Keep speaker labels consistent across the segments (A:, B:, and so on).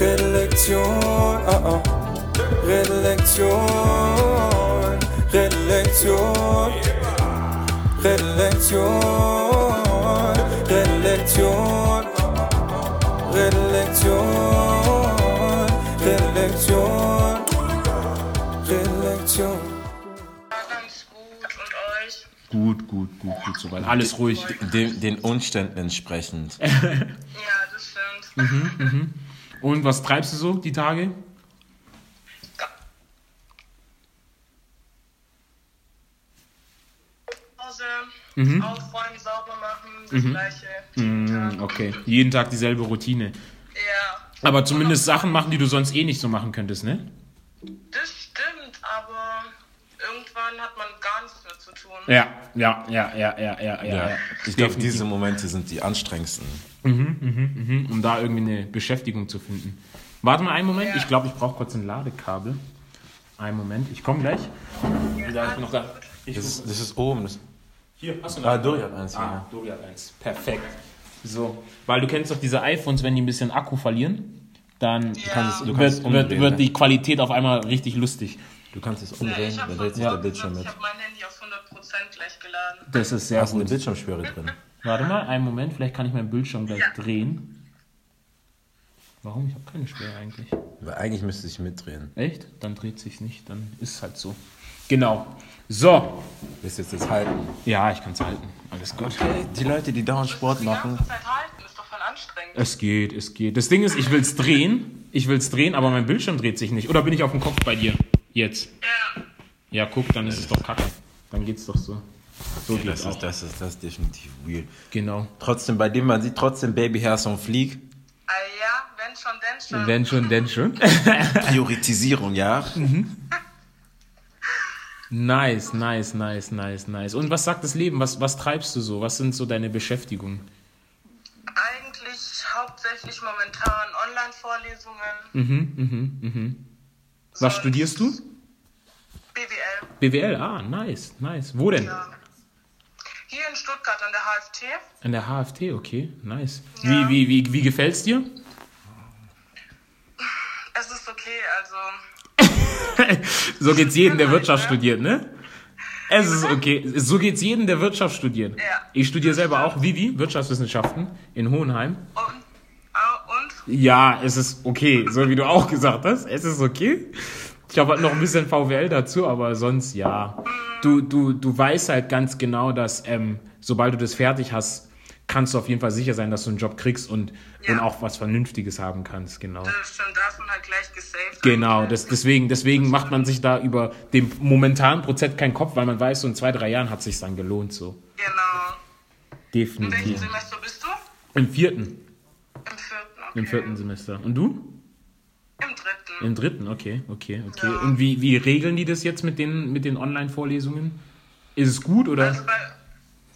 A: Redlektion, ah ah. Redlektion, Redlektion, Redlektion, Redlektion, Redlektion, Redlektion, Redlektion.
B: Ganz gut.
C: Gut, gut, gut, soweit. Alles ruhig.
D: Den, den Umständen entsprechend.
B: Ja, das stimmt.
C: Und was treibst du so die Tage?
B: Hause,
C: Mhm.
B: aufräumen, sauber machen, das gleiche. jeden Tag.
C: Hm, Okay, jeden Tag dieselbe Routine.
B: Ja,
C: Aber zumindest Sachen machen, die du sonst eh nicht so machen könntest, ne?
B: das stimmt, aber irgendwann hat man gar nichts mehr zu tun.
C: Ja, ja, ja, ja, ja, ja, ja.
D: Ja. Ich glaube, diese Momente sind die anstrengendsten.
C: Um da irgendwie eine Beschäftigung zu finden. Warte mal einen Moment,
B: Ja.
C: ich glaube, ich brauche kurz ein Ladekabel. Einen Moment, ich komme gleich. Da ich bin noch da. Ich
D: Das ist, das ist oben. Das,
C: hier, hast du
D: ah, Dori hat eins.
C: Ah,
D: Ja.
C: Dori hat eins. Perfekt. So, weil du kennst doch diese iPhones, wenn die ein bisschen Akku verlieren, dann
B: Ja.
D: kannst du kannst
C: wird, wird,
D: umdrehen,
C: wird
D: ne?
C: die Qualität auf einmal richtig lustig.
D: Du kannst es
B: Ja,
D: umdrehen,
B: ich habe
D: dann dreht sich der Bildschirm mit.
B: ich habe mein Handy auf 100% gleich geladen.
C: Das ist sehr
D: Da ist eine
C: gut.
D: Bildschirmsperre drin.
C: Warte mal, einen Moment, vielleicht kann ich meinen Bildschirm gleich
B: Ja.
C: drehen. Warum? Ich habe keine Sperre eigentlich.
D: Weil eigentlich müsste ich mitdrehen.
C: Echt? Dann dreht sich's nicht, dann ist es halt so. Genau. So.
D: Willst du jetzt das halten?
C: Ja, ich kann es halten. Alles gut.
D: Okay, die Leute, die dauernd Sport
B: Die
D: machen.
B: ganze Zeit halten, ist doch voll anstrengend.
C: Es geht, es geht. Das Ding ist, ich will es drehen. Ich will es drehen, aber mein Bildschirm dreht sich nicht. Oder bin ich auf dem Kopf bei dir? Jetzt.
B: Ja,
C: Ja, guck, dann ist es doch kacke. Dann geht's doch so. So
D: Das
C: geht's
D: ist, das, ist, das ist definitiv weird.
C: Genau.
D: Trotzdem, bei dem man sieht trotzdem Baby Hairs on Fleek.
B: ah, ja wenn schon, denn schon.
C: Wenn schon, denn schon.
D: Priorisierung, ja.
C: nice, nice, nice, nice, nice. Und was sagt das Leben? Was, was treibst du so? Was sind so deine Beschäftigungen?
B: Eigentlich hauptsächlich momentan Online-Vorlesungen.
C: Mhm, mhm, mhm. Was
B: Sonst
C: studierst du?
B: BWL.
C: BWL, ah, nice, nice. Wo denn?
B: Ja. Hier in Stuttgart an der HFT.
C: An der HFT, okay, nice.
B: Ja.
C: Wie, wie, wie, wie gefällt's dir?
B: Es ist okay, also
C: So geht's jedem, der Wirtschaft studiert, ne? Es ist okay. So geht's jedem, der Wirtschaft studiert.
B: Ja.
C: Ich studiere selber auch Vivi, Wirtschaftswissenschaften in Hohenheim.
B: ah, und
C: Ja, es ist okay, so wie du auch gesagt hast. Es ist okay. Ich habe halt noch ein bisschen VWL dazu, aber sonst ja. Du, du, du weißt halt ganz genau, dass ähm, sobald du das fertig hast, kannst du auf jeden Fall sicher sein, dass du einen Job kriegst und,
B: Ja.
C: und auch was Vernünftiges haben kannst, genau.
B: das stimmt, da ist man halt gleich gesaved.
C: Genau, das, deswegen, deswegen macht man sich da über den momentanen Prozent keinen Kopf, weil man weiß, so in zwei, drei Jahren hat sich dann gelohnt, so.
B: Genau. In welchem
C: Definitiv.
B: Semester bist du?
C: Im vierten,
B: Im vierten, okay.
C: im vierten Semester. Und du?
B: Im dritten.
C: Im dritten, okay, okay, okay.
B: Ja.
C: Und wie, wie regeln die das jetzt mit den, mit den Online-Vorlesungen? Ist es gut oder?
B: Also bei,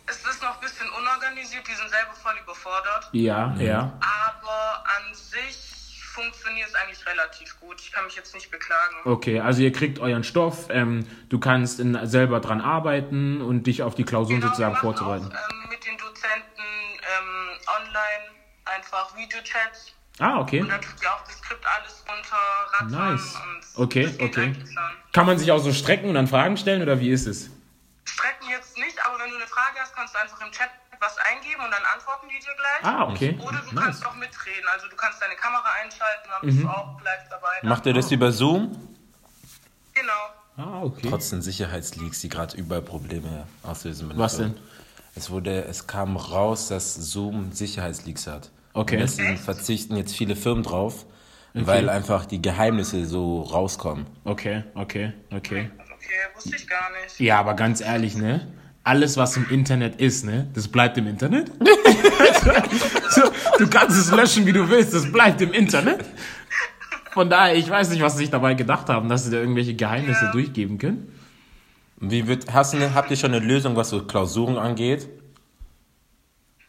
B: es ist noch ein bisschen unorganisiert, die sind selber voll überfordert.
C: Ja, ja.
B: Aber an sich funktioniert es eigentlich relativ gut. Ich kann mich jetzt nicht beklagen.
C: Okay, also ihr kriegt euren Stoff, ähm, du kannst in, selber dran arbeiten und dich auf die Klausuren
B: Genau,
C: sozusagen vorzubereiten.
B: Auch, ähm, mit den Dozenten ähm, online einfach Videochats.
C: Ah, okay.
B: Und dann tut ihr auch das Skript alles runterrattern.
C: Nice.
B: Und
C: Okay, okay. Kann man sich auch so strecken und dann Fragen stellen oder wie ist es?
B: Strecken jetzt nicht, aber wenn du eine Frage hast, kannst du einfach im Chat was eingeben und dann antworten die dir gleich.
C: Ah, okay.
B: Oder du
C: Nice.
B: kannst auch mitreden. Also du kannst deine Kamera einschalten, dann bist du auch live dabei. Dann.
D: Macht ihr das über Zoom?
B: Genau.
C: Ah, okay.
D: Trotzdem Sicherheitsleaks, die gerade überall Probleme auslösen.
C: Was denn?
D: Es wurde, es kam raus, dass Zoom Sicherheitsleaks hat.
C: Okay.
D: Und deswegen verzichten jetzt viele Firmen drauf, weil einfach die Geheimnisse so rauskommen.
C: Okay, okay, okay.
B: Okay, wusste ich gar nicht.
C: Ja, aber ganz ehrlich, ne? Alles, was im Internet ist, ne? Das bleibt im Internet. so, du kannst es löschen, wie du willst, das bleibt im Internet. Von daher, ich weiß nicht, was sie sich dabei gedacht haben, dass sie da irgendwelche Geheimnisse
B: Ja.
C: durchgeben können.
D: Wie wird, hast du habt ihr schon eine Lösung, was so Klausuren angeht?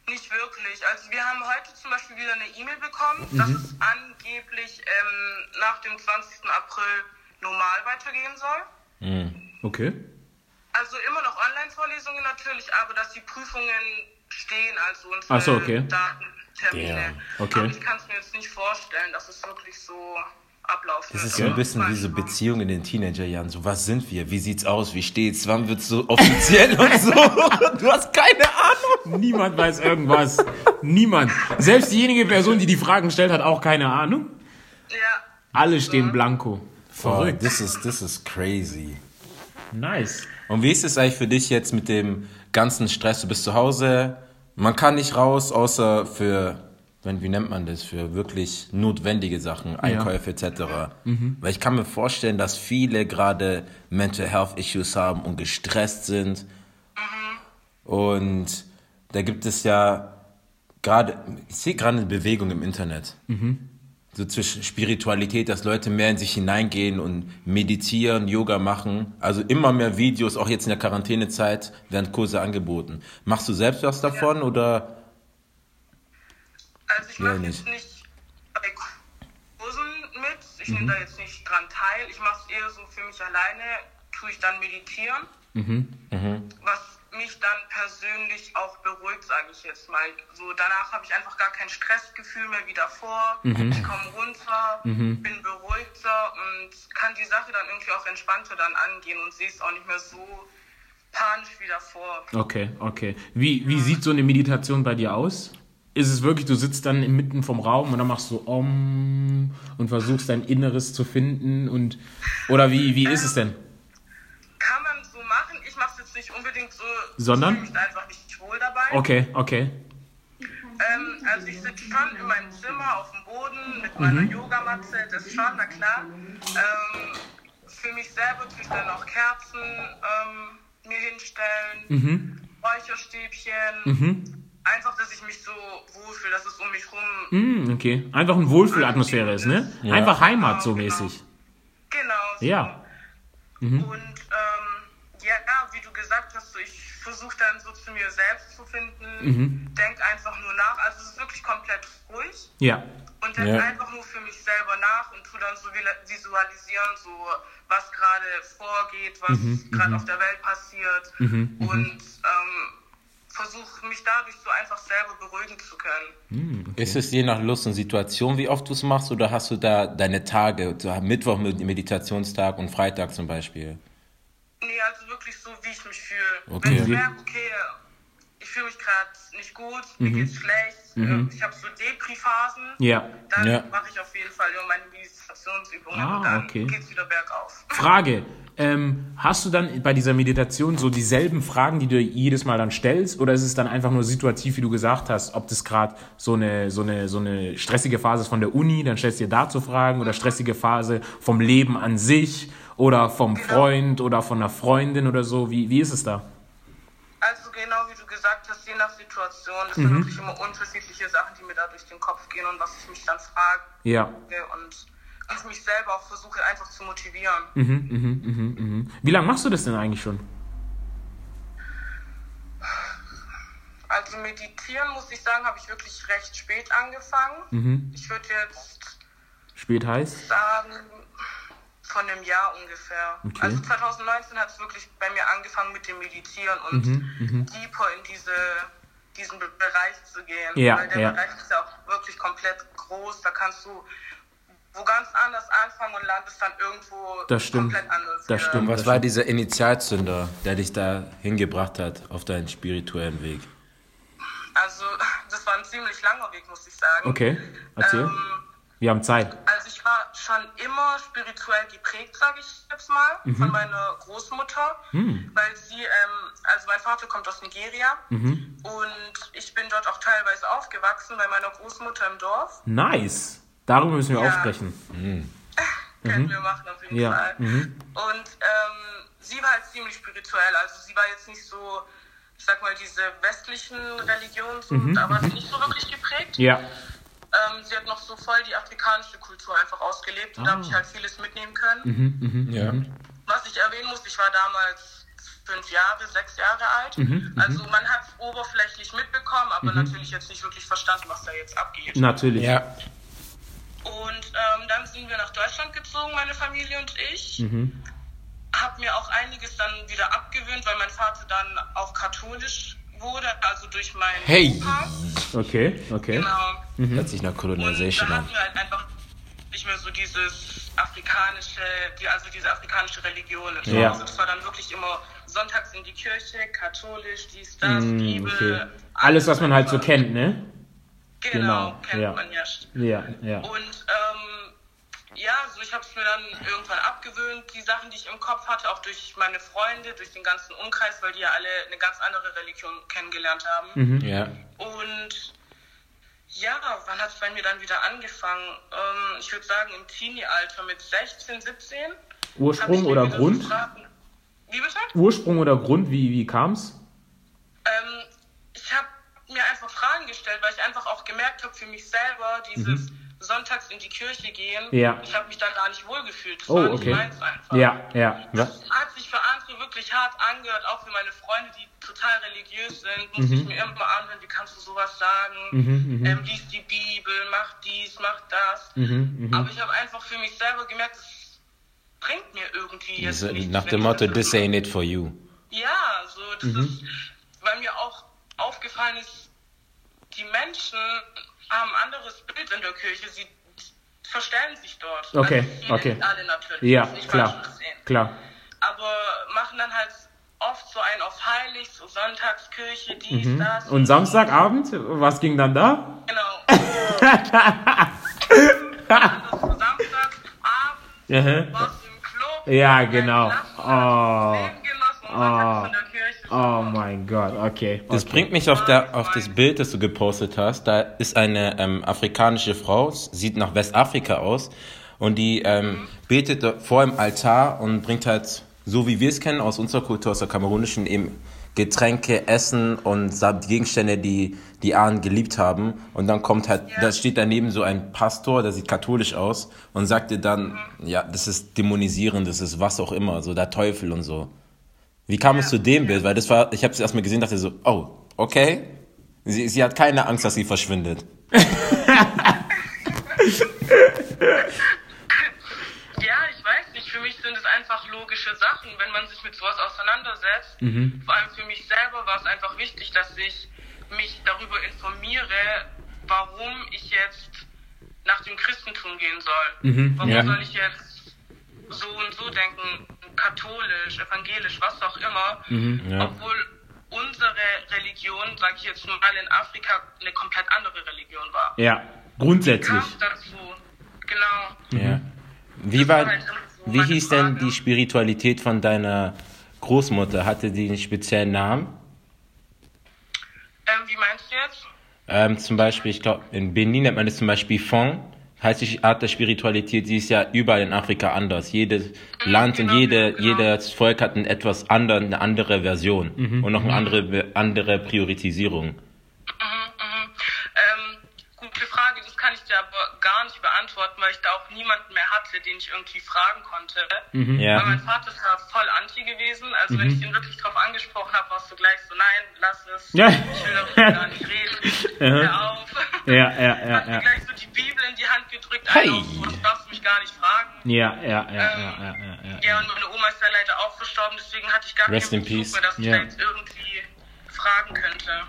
B: Nicht wirklich. Also wir haben heute zum Beispiel wieder eine E-Mail bekommen,
C: Mhm.
B: dass es angeblich ähm, nach dem 20. April normal weitergehen soll.
C: Okay.
B: Also immer noch Online-Vorlesungen natürlich, aber dass die Prüfungen stehen, also unsere
C: so, okay.
B: Daten Termine.
C: Damn, okay.
B: Aber ich kann es mir jetzt nicht vorstellen, dass es wirklich so ablaufen
D: Das ist so ein bisschen wie so Beziehungen in den Teenagerjahren. So, was sind wir? Wie sieht's aus? Wie steht's? Wann wird's so offiziell und so? Du hast keine Ahnung.
C: Niemand weiß irgendwas. Niemand. Selbst diejenige Person, die die Fragen stellt, hat auch keine Ahnung.
B: Ja,
C: Alle stehen blanko.
D: Verrückt. Das ist, das ist crazy.
C: Nice.
D: Und wie ist es eigentlich für dich jetzt mit dem ganzen Stress? Du bist zu Hause, man kann nicht raus, außer für, wenn, wie nennt man das, für wirklich notwendige Sachen, Einkäufe etc. Weil ich kann mir vorstellen, dass viele gerade Mental Health Issues haben und gestresst sind. Und da gibt es ja gerade, ich sehe gerade eine Bewegung im Internet. So zwischen Spiritualität, dass Leute mehr in sich hineingehen und meditieren, Yoga machen. Also immer mehr Videos, auch jetzt in der Quarantänezeit, werden Kurse angeboten. Machst du selbst was davon oder?
B: Also ich mache jetzt nicht bei Kursen mit. Ich
C: Mhm.
B: nehme da jetzt nicht dran teil. Ich mache es eher so für mich alleine. Tue ich dann meditieren.
C: Mhm.
B: Was mich dann persönlich auch beruhigt, sage ich jetzt mal. So danach habe ich einfach gar kein Stressgefühl mehr wie davor.
C: Mhm.
B: Ich komme runter, bin beruhigter und kann die Sache dann irgendwie auch entspannter dann angehen und sehe es auch nicht mehr so panisch wie davor.
C: Okay, okay. Wie, wie sieht so eine Meditation bei dir aus? Ist es wirklich, du sitzt dann inmitten vom Raum und dann machst du Om und versuchst dein Inneres zu finden und oder wie, wie ist es denn?
B: Kann man so machen. Ich mache es jetzt nicht unbedingt so.
C: Sondern?
B: Ich fühle mich einfach nicht wohl dabei.
C: Okay, okay.
B: Ähm, also ich sitze schon in meinem Zimmer auf dem Boden mit meiner
C: Mhm.
B: Yogamatte, das schon, na klar. Ähm, für mich selber tue ich dann auch Kerzen ähm, mir hinstellen,
C: Mhm.
B: Räucherstäbchen. Einfach, dass ich mich so wohlfühle, dass es um mich rum.
C: Hm, okay. Einfach eine Wohlfühlatmosphäre ist, ne?
D: Ja.
C: Einfach Heimat so
B: Genau,
C: mäßig.
B: Genau. So.
C: Ja. Mhm.
B: Und ähm, ja, wie du gesagt hast, so, ich versuche dann so zu mir selbst zu finden,
C: Mhm.
B: denk einfach nur nach. Also es ist wirklich komplett ruhig.
C: Ja.
B: Und denk
D: Ja.
B: einfach nur für mich selber nach und tu dann so visualisieren, so was gerade vorgeht, was
C: Mhm,
B: gerade auf der Welt passiert. Und ähm, versuche mich dadurch so einfach selber beruhigen zu können.
D: Ist es je nach Lust und Situation, wie oft du es machst, oder hast du da deine Tage, so Mittwoch mit Meditationstag und Freitag zum Beispiel?
B: Nee, also wirklich so, wie ich mich fühle.
D: Okay.
B: Wenn ich merke, okay, ich fühle mich gerade nicht gut, mir geht's schlecht, äh, ich habe so Depri-Phasen,
C: Ja.
B: dann
D: Ja.
B: mache ich auf jeden Fall immer meine Meditationsübungen
C: Ah,
B: und dann
C: okay.
B: geht's wieder bergauf.
C: Frage. Ähm, hast du dann bei dieser Meditation so dieselben Fragen, die du jedes Mal dann stellst, oder ist es dann einfach nur situativ, wie du gesagt hast, ob das gerade so eine, so, eine, so eine stressige Phase ist von der Uni, dann stellst du dir dazu Fragen, oder stressige Phase vom Leben an sich, oder vom Freund, oder von einer Freundin oder so, wie, wie ist es da?
B: Je nach Situation, das
C: Mhm.
B: sind wirklich immer unterschiedliche Sachen, die mir da durch den Kopf gehen und was ich mich dann frage
C: Ja.
B: und ich mich selber auch versuche einfach zu motivieren.
C: Mhm. Wie lange machst du das denn eigentlich schon?
B: Also meditieren, muss ich sagen, habe ich wirklich recht spät angefangen.
C: Mhm.
B: Ich würde jetzt
C: Spät heiß?
B: sagen, von einem Jahr ungefähr.
C: Okay.
B: Also 2019 hat es wirklich bei mir angefangen mit dem Meditieren und
C: Mhm,
B: deeper in diese, diesen Be- Bereich zu gehen.
C: Ja,
B: Weil der
C: ja.
B: Bereich ist ja auch wirklich komplett groß. Da kannst du wo ganz anders anfangen und landest dann irgendwo
C: Das stimmt.
B: komplett anders.
C: Das stimmt.
D: Was war dieser Initialzünder, der dich da hingebracht hat auf deinen spirituellen Weg?
B: Also das war ein ziemlich langer Weg, muss ich sagen.
C: Okay, erzähl.
B: Ähm,
C: Wir haben Zeit.
B: Also schon immer spirituell geprägt, sage ich jetzt mal,
C: Mhm.
B: von meiner Großmutter,
C: Hm.
B: weil sie, ähm, also mein Vater kommt aus Nigeria
C: Mhm.
B: und ich bin dort auch teilweise aufgewachsen bei meiner Großmutter im Dorf.
C: Nice. Darüber müssen wir
B: Ja.
C: auch sprechen.
B: Können wir machen auf jeden
C: Mhm. Ja,
B: Fall.
C: mhm.
B: Und ähm, sie war halt ziemlich spirituell, also sie war jetzt nicht so, ich sag mal, diese westlichen Religionen, so, da war sie nicht so wirklich geprägt.
C: Mhm. Ja.
B: Ähm, sie hat noch so voll die afrikanische Kultur einfach ausgelebt und da habe
C: Ah.
B: ich halt vieles mitnehmen können.
C: Mhm.
D: Ja.
B: Was ich erwähnen muss, ich war damals fünf Jahre, sechs Jahre alt.
C: Mhm,
B: Also man hat es oberflächlich mitbekommen, aber natürlich jetzt nicht wirklich verstanden, was da jetzt abgeht.
C: Natürlich.
D: Ja.
B: Und ähm, dann sind wir nach Deutschland gezogen, meine Familie und ich. Hab mir auch einiges dann wieder abgewöhnt, weil mein Vater dann auch katholisch wurde, also durch meinen
D: Hey.
B: Opa.
C: Okay, okay.
B: Genau.
D: Hört sich nach
B: Und
D: Colonization
B: da
D: an.
B: hatten wir halt einfach nicht mehr so dieses afrikanische, die, also diese afrikanische Religion. im
C: Ja.
B: Zuhause. Das war dann wirklich immer sonntags in die Kirche, katholisch, dies, das,
C: Mm,
B: Bibel.
C: okay. Alles, was man halt so kennt, ne?
B: Genau,
C: Genau,
B: kennt
C: ja.
B: man ja.
C: Ja, ja.
B: Und ähm, ja, so ich habe es mir dann irgendwann abgewöhnt, die Sachen, die ich im Kopf hatte, auch durch meine Freunde, durch den ganzen Umkreis, weil die ja alle eine ganz andere Religion kennengelernt haben.
C: Mhm.
D: Ja.
B: Und ja, wann hat es bei mir dann wieder angefangen? Ähm, ich würde sagen im Teenie-Alter mit 16, 17. hab ich
C: Ursprung oder Grund?
B: So Wie bitte?
C: Ursprung oder Grund, wie, wie kam's?
B: Ähm, ich habe mir einfach Fragen gestellt, weil ich einfach auch gemerkt habe für mich selber, dieses sonntags in die Kirche gehen,
C: Mhm. Ja.
B: ich habe mich da gar nicht wohlgefühlt. Das
C: Oh,
B: war nicht
C: okay.
B: meins einfach.
C: Ja, ja.
D: Was?
B: Das hat sich für andere wirklich hart angehört, auch für meine Freunde, die total religiös sind, musste ich mir immer anhören, wie kannst du sowas sagen?
C: Mhm,
B: ähm, lies die Bibel, mach dies, mach das.
C: Mhm,
B: Aber ich habe einfach für mich selber gemerkt, das bringt mir irgendwie jetzt
D: So,
B: nichts,
D: Nach dem Motto,
B: das
D: this ain't it for you.
B: Ja, so das
C: Mhm.
B: ist, weil mir auch aufgefallen ist, die Menschen haben ein anderes Bild in der Kirche. Sie verstellen sich dort.
C: Okay,
B: also
C: okay.
B: Alle natürlich.
C: Ja,
B: das
C: klar. Klar.
B: Aber machen dann halt oft so ein auf heilig, so Sonntagskirche, dies, das.
C: Mhm. Und Samstagabend, was ging dann da?
B: Genau. Anders so Samstagabend
C: Mhm.
B: warst du im Club.
C: Ja, genau.
B: Glas
C: Oh.
B: Der Kirche.
C: Oh mein Gott, okay.
D: Das
C: okay.
D: bringt mich auf, der, auf das Bild, das du gepostet hast. Da ist eine ähm, afrikanische Frau, sieht nach Westafrika aus und die ähm, betet vor dem Altar und bringt halt, so wie wir es kennen aus unserer Kultur, aus der kamerunischen, eben Getränke, Essen und Gegenstände, die die Ahnen geliebt haben. Und dann kommt halt, da steht daneben so ein Pastor, der sieht katholisch aus und sagt dir dann, ja, das ist dämonisierend, das ist was auch immer, so der Teufel und so. Wie kam es zu dem Bild? Weil das war, ich habe es erstmal gesehen, dachte so, oh, okay. Sie, sie hat keine Angst, dass sie verschwindet.
B: Ja, ich weiß nicht. Für mich sind es einfach logische Sachen, wenn man sich mit sowas auseinandersetzt.
C: Mhm.
B: Vor allem für mich selber war es einfach wichtig, dass ich mich darüber informiere, warum ich jetzt nach dem Christentum gehen soll.
C: Mhm,
B: Warum
C: ja.
B: soll ich jetzt so und so denken, katholisch, evangelisch, was auch immer,
C: Mhm,
D: Ja.
B: obwohl unsere Religion, sage ich jetzt mal, in Afrika eine komplett andere Religion war.
C: Ja, grundsätzlich.
B: Kam dazu, genau.
D: Ja. Wie war,
B: halt so
D: wie hieß denn
B: Frage.
D: die Spiritualität von deiner Großmutter? Hatte die einen speziellen Namen?
B: Ähm, wie meinst du jetzt?
D: Ähm, zum Beispiel, ich glaube, in Benin nennt man das zum Beispiel Fong. Heißt die Art der Spiritualität, die ist ja überall in Afrika anders. Jedes Land und
B: genau,
D: jede,
B: genau.
D: jedes Volk hat ein etwas andere, eine andere Version und noch eine andere, andere Priorisierung.
B: Mhm, mhm. Ähm, gute Frage, das kann ich dir aber gar nicht beantworten, weil ich da auch niemanden mehr hatte, den ich irgendwie fragen konnte.
D: Ja.
B: Weil mein Vater ist da voll anti gewesen. Also wenn ich ihn wirklich drauf angesprochen habe, warst du gleich so, nein, lass es.
C: Ja.
B: Ich will darüber gar nicht reden. Hör auf.
C: Ja, ja, ja,
B: Hat mir
C: ja.
B: gleich so die Bibel in die Hand gedrückt.
D: Hey.
B: Du darfst mich gar nicht fragen.
C: Ja, ja, ja, ja,
B: Ähm,
C: ja, ja, ja.
B: Ja, und meine Oma ist ja leider auch verstorben, deswegen hatte ich gar
D: Rest
B: keinen
D: in
B: Bezug mehr, dass ich
C: Ja.
B: da jetzt irgendwie fragen könnte.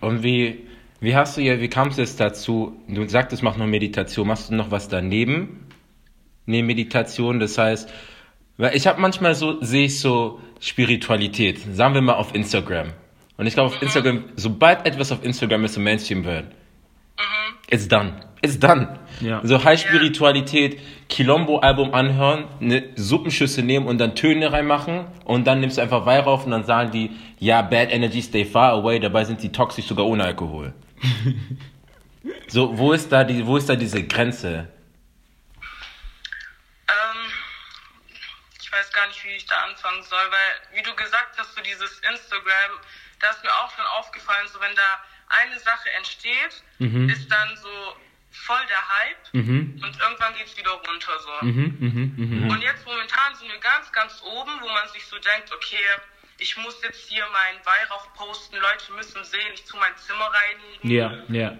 D: Und wie, wie hast du ja, wie kamst du es dazu? Du sagtest, mach noch Meditation. Machst du noch was daneben? Neben Meditation, das heißt, weil ich habe manchmal so, sehe ich so Spiritualität, sagen wir mal auf Instagram. Und ich glaube, auf Instagram, sobald etwas auf Instagram ist, so Mainstream wird, it's done. It's done.
C: Ja.
D: So High Spiritualität, Kilombo-Album anhören, eine Suppenschüssel nehmen und dann Töne reinmachen und dann nimmst du einfach Weihrauch und dann sagen die, ja, bad energy stay far away, dabei sind die toxisch sogar ohne Alkohol. So, wo ist da die, wo ist da diese Grenze?
B: Ähm, ich weiß gar nicht, wie ich da anfangen soll, weil, wie du gesagt hast, so dieses Instagram, da ist mir auch schon aufgefallen, so wenn da eine Sache entsteht, ist dann so voll der Hype und irgendwann geht's wieder runter so. Und jetzt momentan sind wir ganz, ganz oben, wo man sich so denkt, okay, ich muss jetzt hier meinen Weihrauch posten, Leute müssen sehen, ich tu mein Zimmer reinigen.
C: Ja, ja.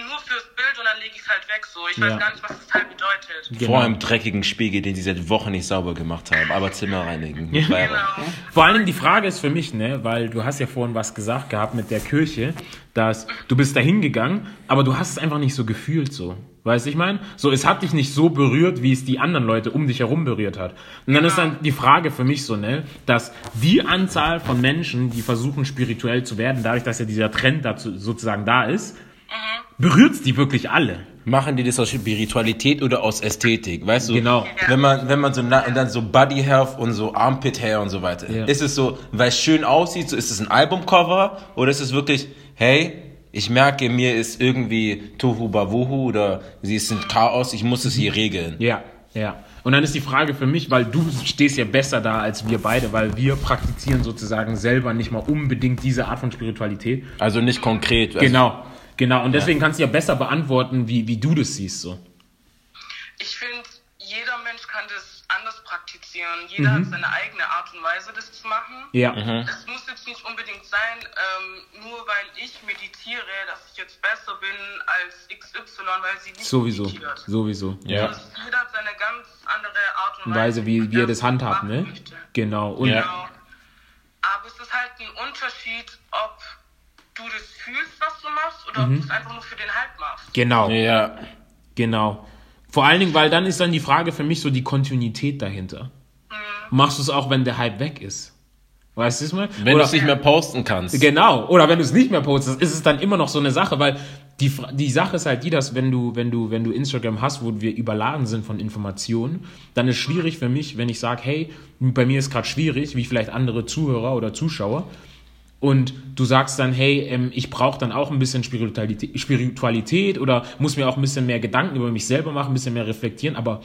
B: nur fürs Bild und dann lege ich es halt weg so. Ich
C: Ja.
B: weiß gar nicht, was das halt bedeutet.
C: Genau.
D: Vor einem dreckigen Spiegel, den sie seit Wochen nicht sauber gemacht haben. Aber Zimmer reinigen.
C: Ja.
D: Weil-
B: Genau.
C: Vor allen Dingen die Frage ist für mich, ne, weil du hast ja vorhin was gesagt gehabt mit der Kirche, dass du bist da hingegangen, aber du hast es einfach nicht so gefühlt so. Weißt du, ich meine? So, es hat dich nicht so berührt, wie es die anderen Leute um dich herum berührt hat. Und dann ist dann die Frage für mich so, ne, dass die Anzahl von Menschen, die versuchen spirituell zu werden, dadurch, dass ja dieser Trend dazu sozusagen da ist, berührt's die wirklich alle.
D: Machen die das aus Spiritualität oder aus Ästhetik? Weißt du?
C: Genau.
D: Wenn man, wenn man so, na, und dann so Body Health und so Armpit Hair und so weiter.
C: Ja.
D: Ist es so, weil es schön aussieht, so ist es ein Albumcover oder ist es wirklich, hey, ich merke, mir ist irgendwie Tohu Bavuhu oder sie ist ein Chaos, ich muss es hier regeln.
C: Ja, ja. Und dann ist die Frage für mich, weil du stehst ja besser da als wir beide, weil wir praktizieren sozusagen selber nicht mal unbedingt diese Art von Spiritualität.
D: Also nicht konkret. Also,
C: Genau, genau. Und deswegen kannst du ja besser beantworten, wie, wie du das siehst. So.
B: Ich finde, jeder Mensch kann das anders praktizieren. Jeder hat seine eigene Art und Weise, das zu machen.
C: Ja,
B: Es muss jetzt nicht unbedingt sein, ähm, nur weil ich meditiere, dass ich jetzt besser bin als XY, weil sie nicht
C: sowieso,
B: meditiert.
C: sowieso.
D: Ja.
B: Also jeder hat seine ganz andere Art und
C: Und Weise, wie, wie er das handhabt, ne?
B: möchte.
C: Genau. Und
D: Ja.
B: Genau. Aber es ist halt ein Unterschied, ob du das fühlst, was du machst, oder
C: Mhm.
B: ob du es einfach nur für den Hype machst.
C: genau,
D: Ja.
C: genau. Vor allen Dingen, weil dann ist dann die Frage für mich so die Kontinuität dahinter. Machst du es auch, wenn der Hype weg ist? Weißt du es mal?
D: Wenn du es nicht mehr posten kannst.
C: Genau. Oder wenn du es nicht mehr postest, ist es dann immer noch so eine Sache, weil die, die Sache ist halt die, dass wenn du, wenn du, wenn du Instagram hast, wo wir überladen sind von Informationen, dann ist schwierig für mich, wenn ich sage, hey, bei mir ist gerade schwierig, wie vielleicht andere Zuhörer oder Zuschauer, und du sagst dann, hey, ähm, ich brauche dann auch ein bisschen Spiritualität, Spiritualität oder muss mir auch ein bisschen mehr Gedanken über mich selber machen, ein bisschen mehr reflektieren, aber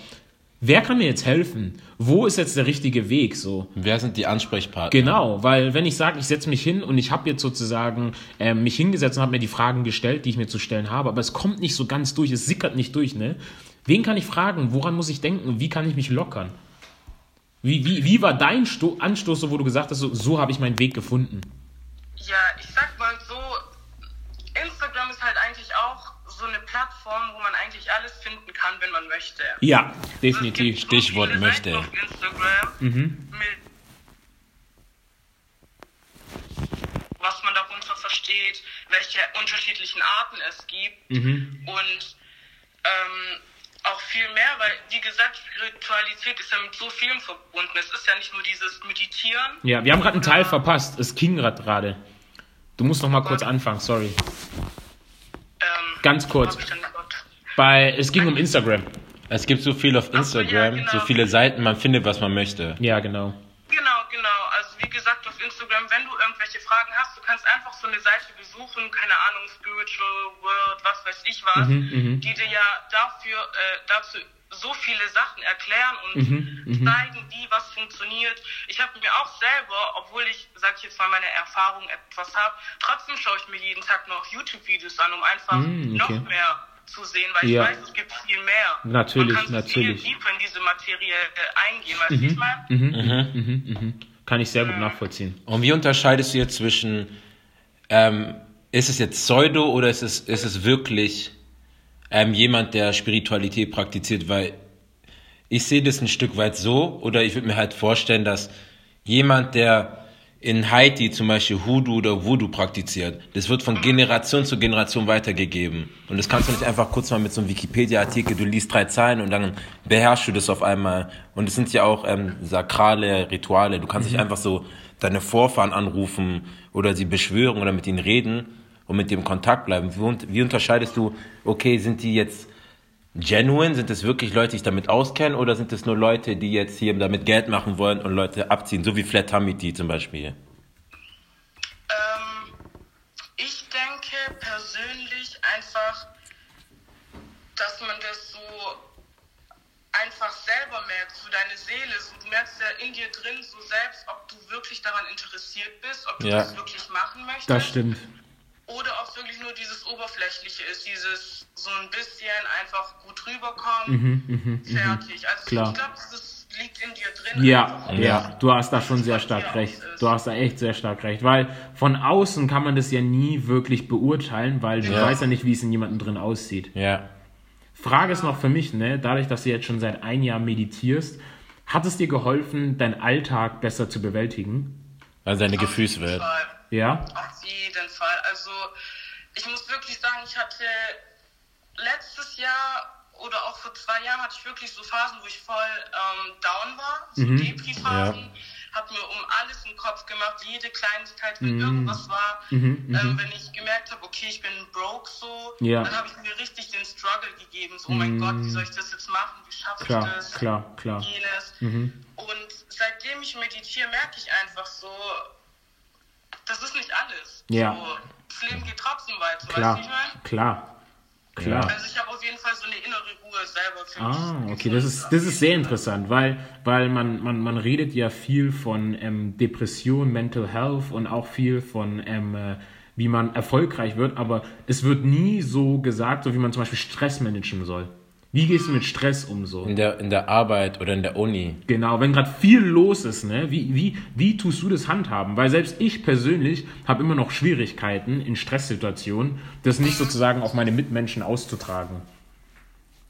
C: wer kann mir jetzt helfen? Wo ist jetzt der richtige Weg so?
D: Wer sind die Ansprechpartner?
C: Genau, weil wenn ich sage, ich setze mich hin und ich habe jetzt sozusagen ähm, mich hingesetzt und habe mir die Fragen gestellt, die ich mir zu stellen habe, aber es kommt nicht so ganz durch, es sickert nicht durch, ne? Wen kann ich fragen? Woran muss ich denken? Wie kann ich mich lockern? Wie, wie, wie war dein Sto Anstoß, so, wo du gesagt hast, so, so habe ich meinen Weg gefunden?
B: Ja, ich sag mal so, Instagram ist halt eigentlich auch so eine Plattform, wo man eigentlich alles finden kann, wenn man möchte.
C: Ja,
B: gibt
C: definitiv.
B: so
D: Stichwort
B: viele
D: möchte.
B: Seiten auf Instagram mit was man darunter versteht, welche unterschiedlichen Arten es gibt und ähm, auch viel mehr, weil wie gesagt, Spiritualität ist ja mit so vielem verbunden. Es ist ja nicht nur dieses Meditieren.
C: Ja, wir haben gerade einen Teil verpasst. Es ging grad gerade. Du musst noch mal kurz anfangen, sorry.
B: Ähm,
C: Ganz kurz. Bei, es ging um Instagram.
D: Es gibt so viel auf
B: so, ja,
D: Instagram,
B: genau.
D: so viele Seiten, man findet, was man möchte.
C: Ja, genau.
B: Genau, genau. Also wie gesagt, auf Instagram, wenn du irgendwelche Fragen hast, du kannst einfach so eine Seite besuchen, keine Ahnung, Spiritual World, was weiß ich was,
C: Mhm,
B: die dir ja dafür, äh, dazu so viele Sachen erklären und
C: Mhm,
B: zeigen, wie was funktioniert. Ich habe mir auch selber, obwohl ich, sag ich jetzt mal, meine Erfahrung etwas habe, trotzdem schaue ich mir jeden Tag noch YouTube-Videos an, um einfach
C: Mm, okay.
B: noch mehr zu sehen, weil
C: Ja.
B: ich weiß, es gibt viel mehr.
C: Natürlich,
B: Man kann
C: natürlich.
B: viel tiefer in diese Materie äh, eingehen, weißt du, wie ich meine?
C: Kann ich sehr gut nachvollziehen.
D: Und wie unterscheidest du jetzt zwischen, ähm, ist es jetzt Pseudo oder ist es, ist es wirklich ähm, jemand, der Spiritualität praktiziert? Weil ich sehe das ein Stück weit so, oder ich würde mir halt vorstellen, dass jemand, der in Haiti zum Beispiel Hoodoo oder Voodoo praktiziert, das wird von Generation zu Generation weitergegeben. Und das kannst du nicht einfach kurz mal mit so einem Wikipedia-Artikel, du liest drei Zeilen und dann beherrschst du das auf einmal. Und es sind ja auch ähm, sakrale Rituale. Du kannst nicht einfach so deine Vorfahren anrufen oder sie beschwören oder mit ihnen reden und mit dem Kontakt bleiben. Wie, un- wie unterscheidest du, okay, sind die jetzt genuine? Sind es wirklich Leute, die sich damit auskennen oder sind es nur Leute, die jetzt hier damit Geld machen wollen und Leute abziehen, so wie Flat Hamidi zum Beispiel?
B: Ähm, ich denke persönlich einfach, dass man das so einfach selber merkt, so deine Seele, so du merkst ja in dir drin so selbst, ob du wirklich daran interessiert bist, ob du
D: Ja.
B: das wirklich machen möchtest.
C: Das stimmt.
B: Oder ob es wirklich nur dieses Oberflächliche ist, dieses so ein bisschen einfach gut rüberkommen, fertig. Also
C: Mhm, Klar.
B: ich glaube, das liegt in dir drin.
C: Ja,
B: einfach.
C: ja, du hast da schon sehr stark recht. Du hast da echt sehr stark recht, weil von außen kann man das ja nie wirklich beurteilen, weil du
D: Ja.
C: weißt ja nicht, wie es in jemandem drin aussieht.
D: Ja.
C: Frage ist noch für mich, ne, dadurch, dass du jetzt schon seit ein Jahr meditierst, hat es dir geholfen, deinen Alltag besser zu bewältigen?
D: Also deine Gefühlswelt.
C: Ja?
B: Auf jeden Fall. Also ich muss wirklich sagen, ich hatte letztes Jahr oder auch vor zwei Jahren hatte ich wirklich so Phasen, wo ich voll ähm, down war, so
C: Mhm.
B: Depri-Phasen. Hab mir um alles einen Kopf gemacht, jede Kleinigkeit, wenn
C: Mhm.
B: irgendwas war.
C: Mhm, mhm.
B: Ähm, wenn ich gemerkt habe, okay, ich bin broke so,
C: Ja.
B: dann habe ich mir richtig den Struggle gegeben. So, oh mein
C: Mhm.
B: Gott, wie soll ich das jetzt machen? Wie schaffe
C: Klar,
B: ich das?
C: klar, klar.
B: Jenes.
C: Mhm.
B: Und seitdem ich meditiere, merke ich einfach so, das ist nicht alles.
C: Ja.
B: So, das Leben geht trotzdem weiter,
C: Klar,
B: weißt du, ich meine?
C: klar, klar.
B: Also ich habe auf jeden Fall so eine innere Ruhe selber für mich.
C: Ah, okay, das ist, das ist sehr interessant, weil, weil man, man, man redet ja viel von ähm, Depression, Mental Health und auch viel von, ähm, äh, wie man erfolgreich wird, aber es wird nie so gesagt, so wie man zum Beispiel Stress managen soll. Wie gehst du mit Stress um so?
D: In der, in der Arbeit oder in der Uni.
C: Genau, wenn gerade viel los ist, ne? Wie, wie, wie tust du das handhaben? Weil selbst ich persönlich habe immer noch Schwierigkeiten in Stresssituationen, das nicht sozusagen auf meine Mitmenschen auszutragen.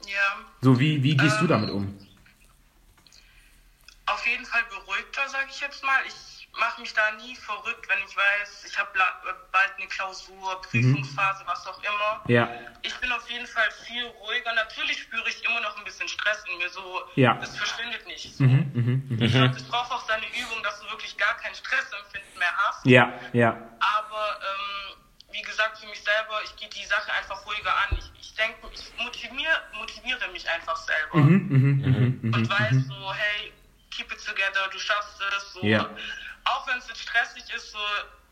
B: Ja,
C: So, wie, wie gehst du
B: Ähm,
C: damit um?
B: auf jeden Fall beruhigter, sage ich jetzt mal. Ich mache mich da nie verrückt, wenn ich weiß, ich habe bald eine Klausur, Prüfungsphase, was auch immer.
C: Ja,
B: Ich bin auf jeden Fall viel ruhiger. Natürlich spüre ich immer noch ein bisschen Stress in mir. So,
C: Ja. Mhm,
B: das verschwindet nicht. So. Ich glaube, das braucht auch seine Übung, dass du wirklich gar kein Stressempfinden mehr hast.
C: ja, ja.
B: Aber ähm, wie gesagt, für mich selber, ich gehe die Sache einfach ruhiger an. Ich, ich denke, ich motiviere, motiviere mich einfach selber.
C: Mhm,
B: Und weiß so, hey, keep it together, du schaffst es. So.
C: Ja.
B: Auch wenn es jetzt stressig ist, so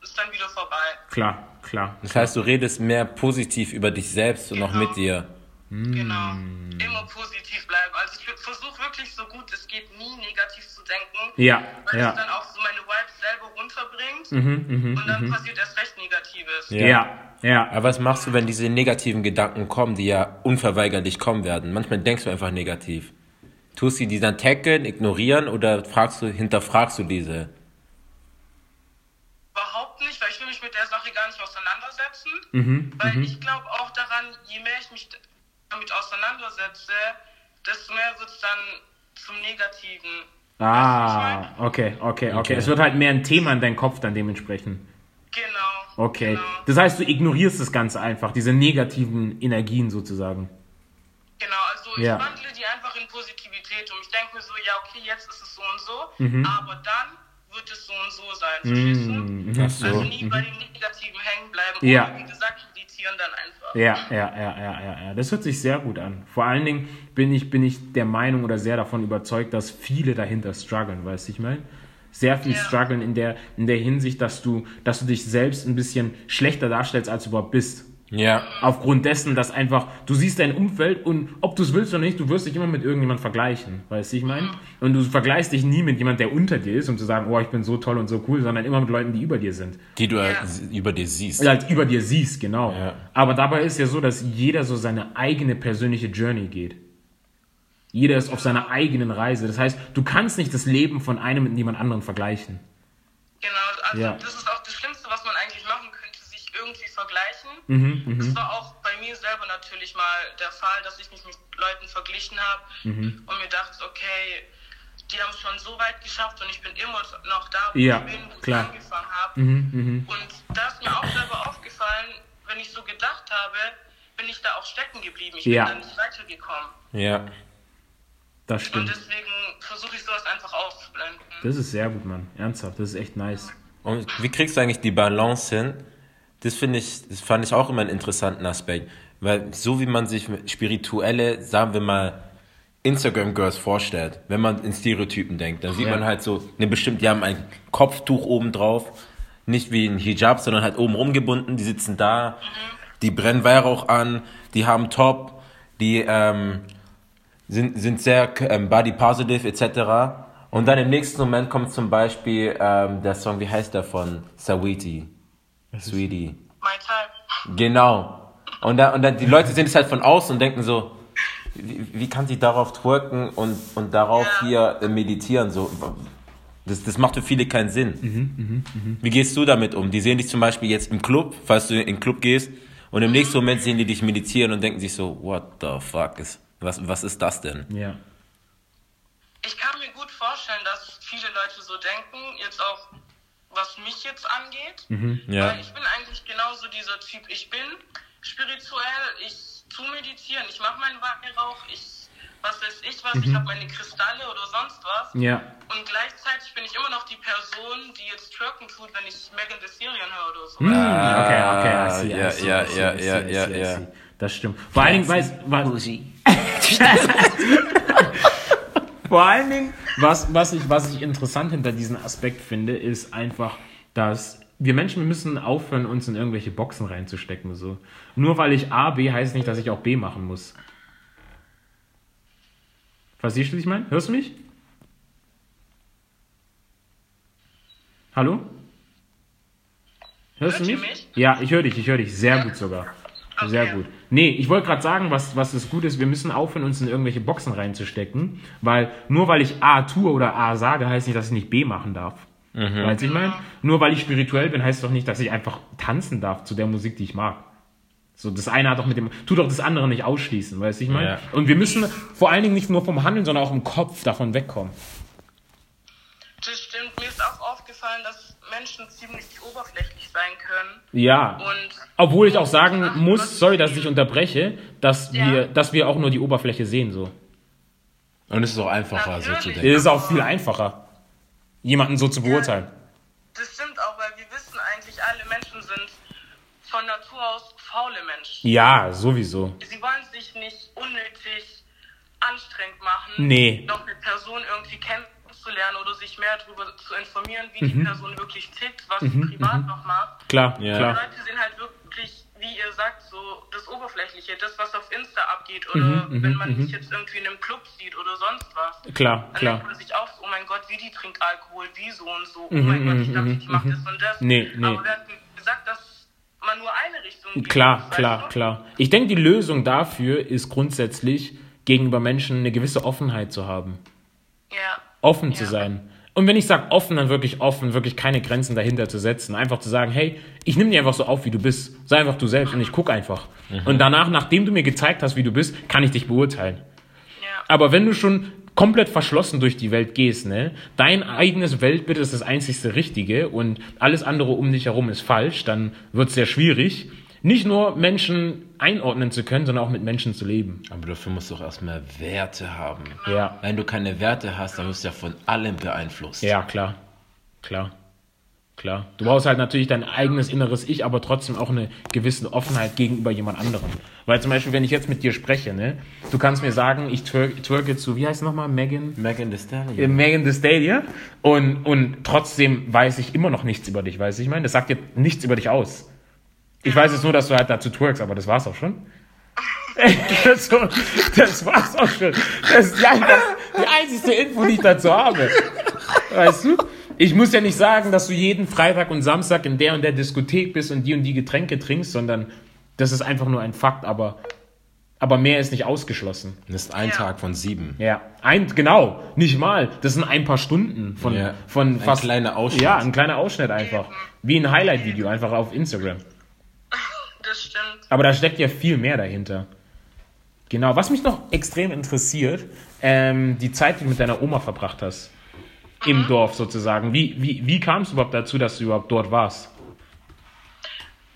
B: ist dann wieder vorbei.
C: Klar, klar.
D: Das heißt, du redest mehr positiv über dich selbst und auch
B: Genau.
D: mit dir.
B: Genau.
C: Mm.
B: Immer positiv bleiben. Also ich versuche wirklich so gut es geht, nie negativ zu denken.
C: Ja,
B: Weil
C: ja.
B: es dann auch so meine Vibes selber runterbringt.
C: Mhm, mhm,
B: und dann passiert erst recht Negatives.
D: Ja.
C: Ja, ja.
D: Aber was machst du, wenn diese negativen Gedanken kommen, die ja unverweigerlich kommen werden? Manchmal denkst du einfach negativ. Tust du die dann tackeln, ignorieren oder fragst du, hinterfragst du diese?
B: Überhaupt nicht, weil ich will mich mit der Sache gar nicht auseinandersetzen.
C: Mhm,
B: weil ich glaube auch daran, je mehr ich mich damit auseinandersetze, desto mehr wird es dann zum Negativen.
C: Ah, okay, okay, okay.
D: Okay.
C: Es wird halt mehr ein Thema in deinem Kopf dann dementsprechend.
B: Genau.
C: Okay.
B: Genau.
C: Das heißt, du ignorierst das Ganze einfach, diese negativen Energien sozusagen.
B: Genau, also
C: Ja.
B: ich wandle die einfach in Positivität um. Ich denke mir so, ja, okay, jetzt ist es so und so,
C: Mhm.
B: aber dann wird es so und so sein. Verstehst du?
D: Ach so.
B: Also nie bei den Negativen hängen bleiben.
C: Mhm. Ja.
B: Oder wie gesagt, meditieren dann einfach.
C: Ja, ja, ja, ja, ja, ja. Das hört sich sehr gut an. Vor allen Dingen bin ich, bin ich der Meinung oder sehr davon überzeugt, dass viele dahinter strugglen, weißt du, ich meine? Sehr viel
B: Ja.
C: strugglen in der, in der Hinsicht, dass du, dass du dich selbst ein bisschen schlechter darstellst, als du überhaupt bist.
D: Ja.
C: Aufgrund dessen, dass einfach, du siehst dein Umfeld und ob du es willst oder nicht, du wirst dich immer mit irgendjemand vergleichen, weißt du, ich meine? Und du vergleichst dich nie mit jemand, der unter dir ist, um zu sagen, oh, ich bin so toll und so cool, sondern immer mit Leuten, die über dir sind.
D: Die du
B: Ja.
D: äh, über dir siehst.
C: Ja, halt über dir siehst, genau.
D: Ja.
C: Aber dabei ist ja so, dass jeder so seine eigene persönliche Journey geht. Jeder ist auf seiner eigenen Reise. Das heißt, du kannst nicht das Leben von einem mit jemand anderem vergleichen.
B: Genau, also
C: Ja.
B: das ist auch vergleichen.
C: Mhm,
B: Das war auch bei mir selber natürlich mal der Fall, dass ich mich mit Leuten verglichen habe
C: Mhm.
B: und mir dachte, okay, die haben es schon so weit geschafft und ich bin immer noch da, wo
C: Ja,
B: ich bin, wo
C: klar.
B: ich angefangen habe.
C: Mhm,
B: Und da ist mir auch selber aufgefallen, wenn ich so gedacht habe, bin ich da auch stecken geblieben. Ich
C: Ja.
B: bin da nicht weitergekommen.
D: Ja.
C: Das
B: Und
C: stimmt.
B: deswegen versuche ich sowas einfach auszublenden.
C: Das ist sehr gut, Mann. Ernsthaft, das ist echt nice.
D: Und wie kriegst du eigentlich die Balance hin? Das finde ich, das fand ich auch immer einen interessanten Aspekt. Weil so wie man sich spirituelle, sagen wir mal, Instagram-Girls vorstellt, wenn man in Stereotypen denkt, dann sieht
C: Ja.
D: man halt so, eine bestimmt, die haben ein Kopftuch oben drauf, nicht wie ein Hijab, sondern halt oben rumgebunden, die sitzen da, die brennen Weihrauch an, die haben Top, die ähm, sind, sind sehr ähm, body positive etc. Und dann im nächsten Moment kommt zum Beispiel ähm, der Song, wie heißt der von Sawiti? Sweetie.
B: My time.
D: Genau. Und dann, und dann die Leute sehen es halt von außen und denken so, wie, wie kann sie darauf twerken und, und darauf
B: Ja.
D: hier äh, meditieren? So, das, das macht für viele keinen Sinn. Wie gehst du damit um? Die sehen dich zum Beispiel jetzt im Club, falls du in den Club gehst, und im nächsten Moment sehen die dich meditieren und denken sich so, what the fuck ist, was, was ist das denn?
C: Ja.
B: Ich kann mir gut vorstellen, dass viele Leute so denken, jetzt auch was mich jetzt angeht.
D: Ja.
B: Weil ich bin eigentlich genauso dieser Typ. Ich bin spirituell, ich tu meditieren, ich mache meinen Weihrauch, ich was weiß ich was, ich habe meine Kristalle oder sonst was.
C: Ja.
B: Und gleichzeitig bin ich immer noch die Person, die jetzt Twerken tut, wenn ich Megan Thee Stallion höre oder so.
C: Mhm. Okay, okay, I see, I
D: ja,
C: see,
D: ja,
C: I see,
D: ja,
C: I see,
D: ja,
C: I see,
D: ja, ja.
C: Das stimmt. Vor allen Dingen, weiß, vor allen Dingen, was, was, ich, was ich interessant hinter diesem Aspekt finde, ist einfach, dass wir Menschen wir müssen aufhören, uns in irgendwelche Boxen reinzustecken. So. Nur weil ich A, B heißt nicht, dass ich auch B machen muss. Verstehst du, was ich meine? Hörst du mich? Hallo? Hörst
B: Hört
C: du mich?
B: mich?
C: Ja, ich höre dich, ich höre dich. Sehr gut sogar. Sehr
B: Okay.
C: gut. Nee, ich wollte gerade sagen, was, was das gut ist, wir müssen aufhören, uns in irgendwelche Boxen reinzustecken, weil nur weil ich A tue oder A sage, heißt nicht, dass ich nicht B machen darf. Weißt du, ich meine? Nur weil ich spirituell bin, heißt doch nicht, dass ich einfach tanzen darf zu der Musik, die ich mag. So, das eine hat doch mit dem, tut doch das andere nicht ausschließen, weißt du, ich meine?
D: Ja.
C: Und wir müssen vor allen Dingen nicht nur vom Handeln, sondern auch im Kopf davon wegkommen.
B: Das stimmt. Mir ist auch aufgefallen, dass Menschen ziemlich oberflächlich sein können.
C: Ja.
B: Und
C: Obwohl ich auch sagen
B: Ach,
C: muss, sorry, dass ich unterbreche, dass
B: Ja.
C: wir, dass wir auch nur die Oberfläche sehen, so.
D: Und es ist auch einfacher, so zu
B: Natürlich.
D: denken.
C: Es ist auch viel einfacher, jemanden so zu beurteilen.
B: das stimmt auch, weil wir wissen eigentlich, alle Menschen sind von Natur aus faule Menschen.
C: Ja, sowieso.
B: Sie wollen sich nicht unnötig anstrengend machen,
C: Nee.
B: noch eine Person irgendwie kennenzulernen oder sich mehr darüber zu informieren, wie die Person wirklich tickt, was sie privat noch macht.
C: Klar,
D: Ja.
B: Die
C: klar.
B: Leute sehen halt wirklich, wie ihr sagt, so das Oberflächliche, das, was auf Insta abgeht oder wenn man mich jetzt irgendwie in einem Club sieht oder sonst was.
C: Klar,
B: Dann
C: klar.
B: denkt man sich auch so, oh mein Gott, wie die trinkt Alkohol, wie so und so, oh mein Gott, ich dachte, die macht das und das.
C: Nee, nee.
B: Aber wir hatten gesagt, dass man nur eine Richtung geht.
C: Klar, klar,
B: du?
C: klar. Ich denke, die Lösung dafür ist grundsätzlich, gegenüber Menschen eine gewisse Offenheit zu haben.
B: Ja.
C: Offen zu
B: Ja.
C: sein. Und wenn ich sage offen, dann wirklich offen, wirklich keine Grenzen dahinter zu setzen. Einfach zu sagen, hey, ich nehme dich einfach so auf, wie du bist. Sei einfach du selbst und ich guck einfach. Und danach, nachdem du mir gezeigt hast, wie du bist, kann ich dich beurteilen.
B: Ja.
C: Aber wenn du schon komplett verschlossen durch die Welt gehst, ne, dein eigenes Weltbild ist das einzigste Richtige und alles andere um dich herum ist falsch, dann wird es sehr schwierig, nicht nur Menschen einordnen zu können, sondern auch mit Menschen zu leben.
D: Aber dafür musst du auch erstmal Werte haben.
C: Ja.
D: Wenn du keine Werte hast, dann wirst du ja von allem beeinflusst.
C: Ja, klar. Klar. Klar. Du brauchst halt natürlich dein eigenes inneres Ich, aber trotzdem auch eine gewisse Offenheit gegenüber jemand anderem. Weil zum Beispiel, wenn ich jetzt mit dir spreche, ne, du kannst mir sagen, ich twerk, twerke zu, wie heißt nochmal, Megan?
D: Megan Thee Stallion.
C: Äh, Megan Thee Stallion. Und, und trotzdem weiß ich immer noch nichts über dich, weißt du, ich meine? Das sagt dir nichts über dich aus. Ich weiß jetzt nur, dass du halt dazu twerkst, aber das war's auch schon. das, das war's auch schon. Das ist die, ein- die einzigste Info, die ich dazu habe. Weißt du? Ich muss ja nicht sagen, dass du jeden Freitag und Samstag in der und der Diskothek bist und die und die Getränke trinkst, sondern das ist einfach nur ein Fakt, aber, aber mehr ist nicht ausgeschlossen.
D: Das ist ein
B: Ja.
D: Tag von sieben.
C: Ja, ein, genau, nicht mal. Das sind ein paar Stunden von,
D: Ja.
C: von
D: Ein
C: fast.
D: kleiner Ausschnitt.
C: Ja, ein kleiner Ausschnitt einfach. Wie ein Highlight-Video, einfach auf Instagram.
B: Das stimmt.
C: Aber da steckt ja viel mehr dahinter. Genau, was mich noch extrem interessiert, ähm, die Zeit, die du mit deiner Oma verbracht hast. Im Dorf sozusagen. Wie, wie, wie kam es überhaupt dazu, dass du überhaupt dort warst?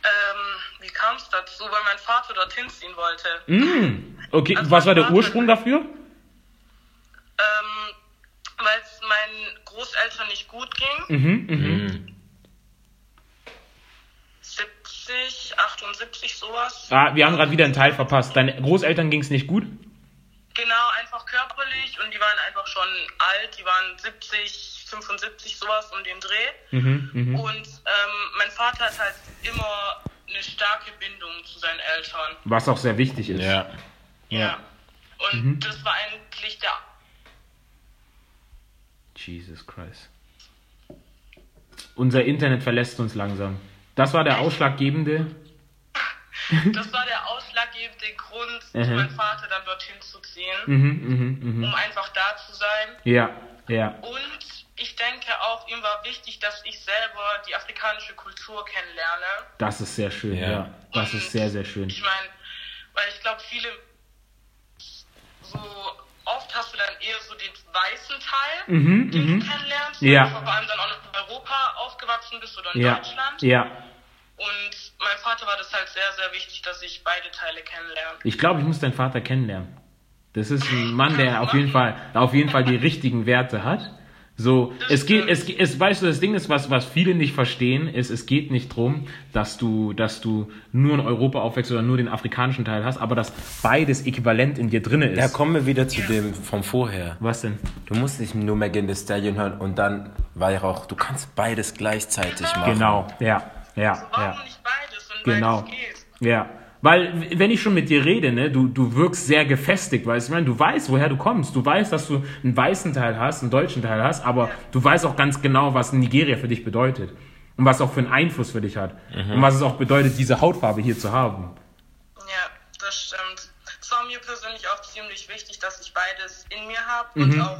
B: Ähm, wie kam es dazu? Weil mein Vater dorthin ziehen wollte.
C: Okay,
B: Also
C: was war der
B: Vater-
C: Ursprung dafür?
B: Ähm, weil es meinen Großeltern nicht gut ging.
C: Mhm,
B: 70, 78, sowas.
C: Ah, wir haben gerade wieder einen Teil verpasst. Deine Großeltern ging es nicht gut?
B: Genau, einfach körperlich und die waren einfach schon alt, die waren 70, 75, sowas um den Dreh.
C: Mhm,
B: Und ähm, mein Vater hat halt immer eine starke Bindung zu seinen Eltern.
C: Was auch sehr wichtig ist.
D: Ja.
C: Ja.
B: Und das war eigentlich der
C: Jesus Christ. Unser Internet verlässt uns langsam. Das war der ausschlaggebende.
B: Das war der ausschlaggebende Grund,
C: Mhm.
B: für meinen Vater dann dorthin zu ziehen,
C: Mhm, mhm, mhm.
B: um einfach da zu sein.
C: Ja, ja.
B: Und ich denke auch, ihm war wichtig, dass ich selber die afrikanische Kultur kennenlerne.
C: Das ist sehr schön, ja.
D: Ja.
C: Das ist sehr, sehr schön.
B: Ich meine, weil ich glaube, viele so oft hast du dann eher so den weißen Teil,
C: Mhm,
B: den
C: mhm.
B: du kennenlernst,
C: Ja.
B: weil du vor allem dann auch noch in Europa aufgewachsen bist oder in
C: Ja,
B: Deutschland.
C: ja.
B: Und meinem Vater war das halt sehr, sehr wichtig, dass ich beide Teile kennenlerne.
C: Ich glaube, ich muss deinen Vater kennenlernen. Das ist ein Mann, der auf jeden Fall, auf jeden Fall die richtigen Werte hat. So, es geht, es, geht- es, weißt du, das Ding ist, was, was viele nicht verstehen, ist, es geht nicht drum, dass du, dass du nur in Europa aufwächst oder nur den afrikanischen Teil hast, aber dass beides äquivalent in dir drinne ist.
D: Da kommen wir wieder zu dem vom vorher.
C: Was denn?
D: Du musst nicht nur Megan Thee Stallion hören und dann Weihrauch. Du kannst beides gleichzeitig machen.
C: Genau, ja, ja,
B: Warum
C: ja.
B: nicht beides, wenn
C: Genau.
B: beides geht?
C: Ja. Weil, w- wenn ich schon mit dir rede, ne, du, du wirkst sehr gefestigt, weißt du, ich meine, du weißt, woher du kommst. Du weißt, dass du einen weißen Teil hast, einen deutschen Teil hast, aber du weißt auch ganz genau, was Nigeria für dich bedeutet. Und was auch für einen Einfluss für dich hat. Und was es auch bedeutet, diese Hautfarbe hier zu haben.
B: Ja, das stimmt. Es war mir persönlich auch ziemlich wichtig, dass ich beides in mir habe
C: Mhm.
B: und auch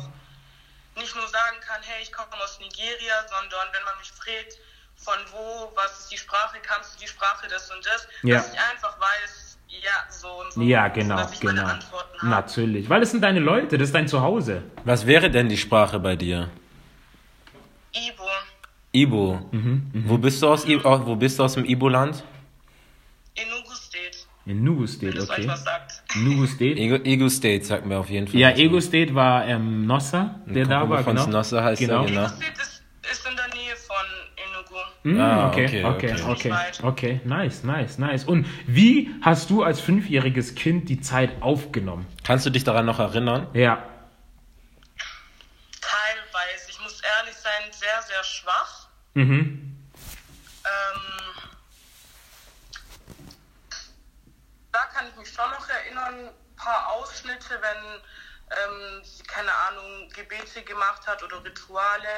B: nicht nur sagen kann, hey, ich komme aus Nigeria, sondern wenn man mich fragt, von wo, was ist die Sprache, kannst du die Sprache, das und das,
C: Ja.
B: dass ich einfach weiß, ja, so und so.
C: Ja, genau,
B: dass ich meine
C: genau.
B: Antworten habe.
C: Natürlich. Weil es sind deine Leute, das ist dein Zuhause.
D: Was wäre denn die Sprache bei dir?
B: Ibo.
D: Ibo.
C: Mhm,
D: Wo bist du aus I oh, Wo bist du aus dem Ibo-Land?
B: Enugu State,
C: In Nugu
B: wenn
C: State,
B: das euch
C: okay.
B: was sagt.
C: Nugu State.
D: Ego, Ego State sagt mir auf jeden Fall.
C: Ja. Ego State war ähm, Nossa, der da
D: Kumpel
C: war.
D: von
C: Genau.
D: Nossa heißt
C: genau.
D: er, genau.
B: Enugu State ist, ist in der Enugu.
C: Mm,
D: Ah,
C: okay,
D: okay,
C: okay,
D: okay.
C: okay, okay, nice, nice, nice. Und wie hast du als fünfjähriges Kind die Zeit aufgenommen?
D: Kannst du dich daran noch erinnern?
C: Ja,
B: Teilweise, ich muss ehrlich sein, sehr, sehr schwach.
C: mhm,
B: Ähm, da kann ich mich schon noch erinnern, ein paar Ausschnitte, wenn ähm, keine Ahnung, Gebete gemacht hat oder Rituale,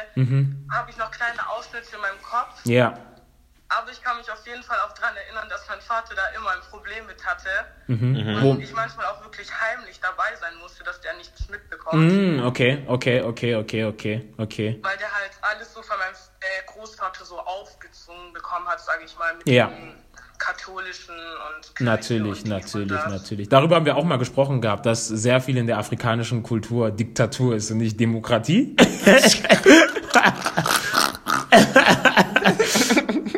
B: habe ich noch kleine Ausschnitte in meinem Kopf.
C: ja,
B: Aber ich kann mich auf jeden Fall auch daran erinnern, dass mein Vater da immer ein Problem mit hatte.
C: Mhm.
B: Und ich manchmal auch wirklich heimlich dabei sein musste, dass der nichts mitbekommt.
C: mm, okay, okay, okay, okay, okay, okay.
B: Weil der halt alles so von meinem äh, Großvater so aufgezwungen bekommen hat, sage ich mal, mit
C: Ja.
B: dem katholischen und
C: Natürlich,
B: und und
C: natürlich,
B: das.
C: natürlich. Darüber haben wir auch mal gesprochen gehabt, dass sehr viel in der afrikanischen Kultur Diktatur ist und nicht Demokratie.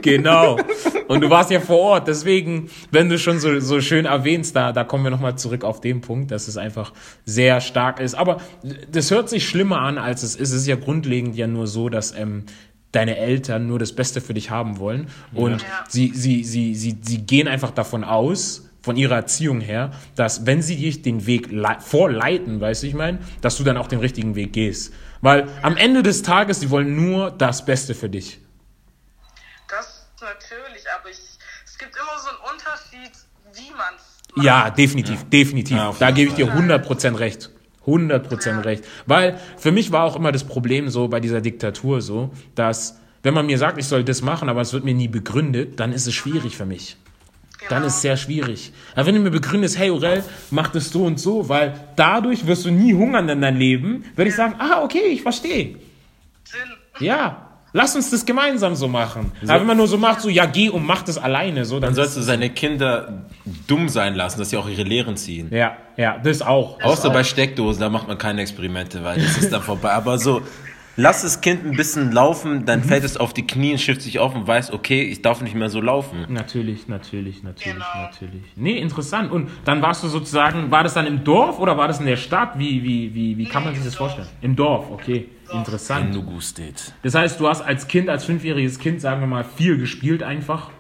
C: genau. Und du warst ja vor Ort, deswegen, wenn du schon so, so schön erwähnst, da, da kommen wir nochmal zurück auf den Punkt, dass es einfach sehr stark ist. Aber das hört sich schlimmer an, als es ist. Es ist ja grundlegend ja nur so, dass ähm, deine Eltern nur das Beste für dich haben wollen. Und
B: Ja.
C: sie, sie, sie, sie, sie gehen einfach davon aus, von ihrer Erziehung her, dass wenn sie dich den Weg lei- vorleiten, weißt du, ich meine, dass du dann auch den richtigen Weg gehst. Weil am Ende des Tages, sie wollen nur das Beste für dich.
B: Das natürlich, aber ich, es gibt immer so einen Unterschied, wie man es
C: Ja, definitiv, definitiv.
D: Ja,
C: da gebe ich dir
B: Fall.
C: 100% recht. 100% recht. Weil für mich war auch immer das Problem so bei dieser Diktatur so, dass wenn man mir sagt, ich soll das machen, aber es wird mir nie begründet, dann ist es schwierig für mich. Dann ist es sehr schwierig. Aber wenn du mir begründest, hey Aurel, mach das so und so, weil dadurch wirst du nie hungern in dein Leben, würde ich sagen, ah, okay, ich verstehe.
B: Sinn.
C: Ja, lass uns das gemeinsam so machen. Aber wenn man nur so macht, so, ja, geh und mach das alleine, so, dann
D: Dann sollst du seine Kinder dumm sein lassen, dass sie auch ihre Lehren ziehen.
C: Ja, ja, das auch. Das
D: Außer
C: auch.
D: bei Steckdosen, da macht man keine Experimente, weil das ist dann vorbei. Aber so, lass das Kind ein bisschen laufen,
C: Mhm.
D: dann fällt es auf die Knie und schifft sich auf und weiß, okay, ich darf nicht mehr so laufen.
C: Natürlich, natürlich, natürlich,
B: Genau.
C: natürlich. Nee, interessant. Und dann warst du sozusagen, war das dann im Dorf oder war das in der Stadt? Wie, wie, wie, wie kann man sich das
B: im Dorf.
C: vorstellen? Im Dorf, okay. Interessant.
D: Nugu steht.
C: Das heißt, du hast als Kind, als fünfjähriges Kind, sagen wir mal, viel gespielt einfach.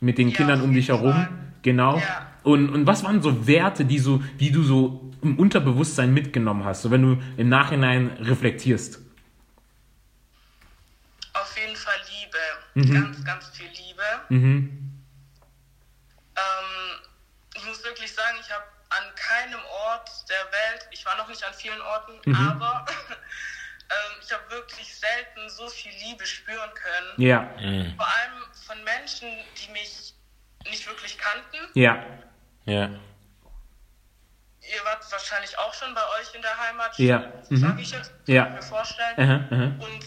C: Mit den
B: Ja,
C: Kindern um dich herum.
B: Fall.
C: Genau.
B: Ja.
C: Und, und was waren so Werte, die so, die du so im Unterbewusstsein mitgenommen hast, so wenn du im Nachhinein reflektierst?
B: Auf jeden Fall Liebe. Ganz, ganz viel Liebe.
C: Mhm.
B: Ähm, ich muss wirklich sagen, ich habe an keinem Ort der Welt, ich war noch nicht an vielen Orten, aber ähm, ich habe wirklich selten so viel Liebe spüren können.
C: Ja,
B: Vor allem von Menschen, die mich nicht wirklich kannten.
C: ja,
D: Ja.
B: Ihr wart wahrscheinlich auch schon bei euch in der Heimat,
C: Ja. Mhm.
B: sage ich jetzt,
C: Ja.
B: kann ich mir vorstellen.
C: Aha, aha.
B: Und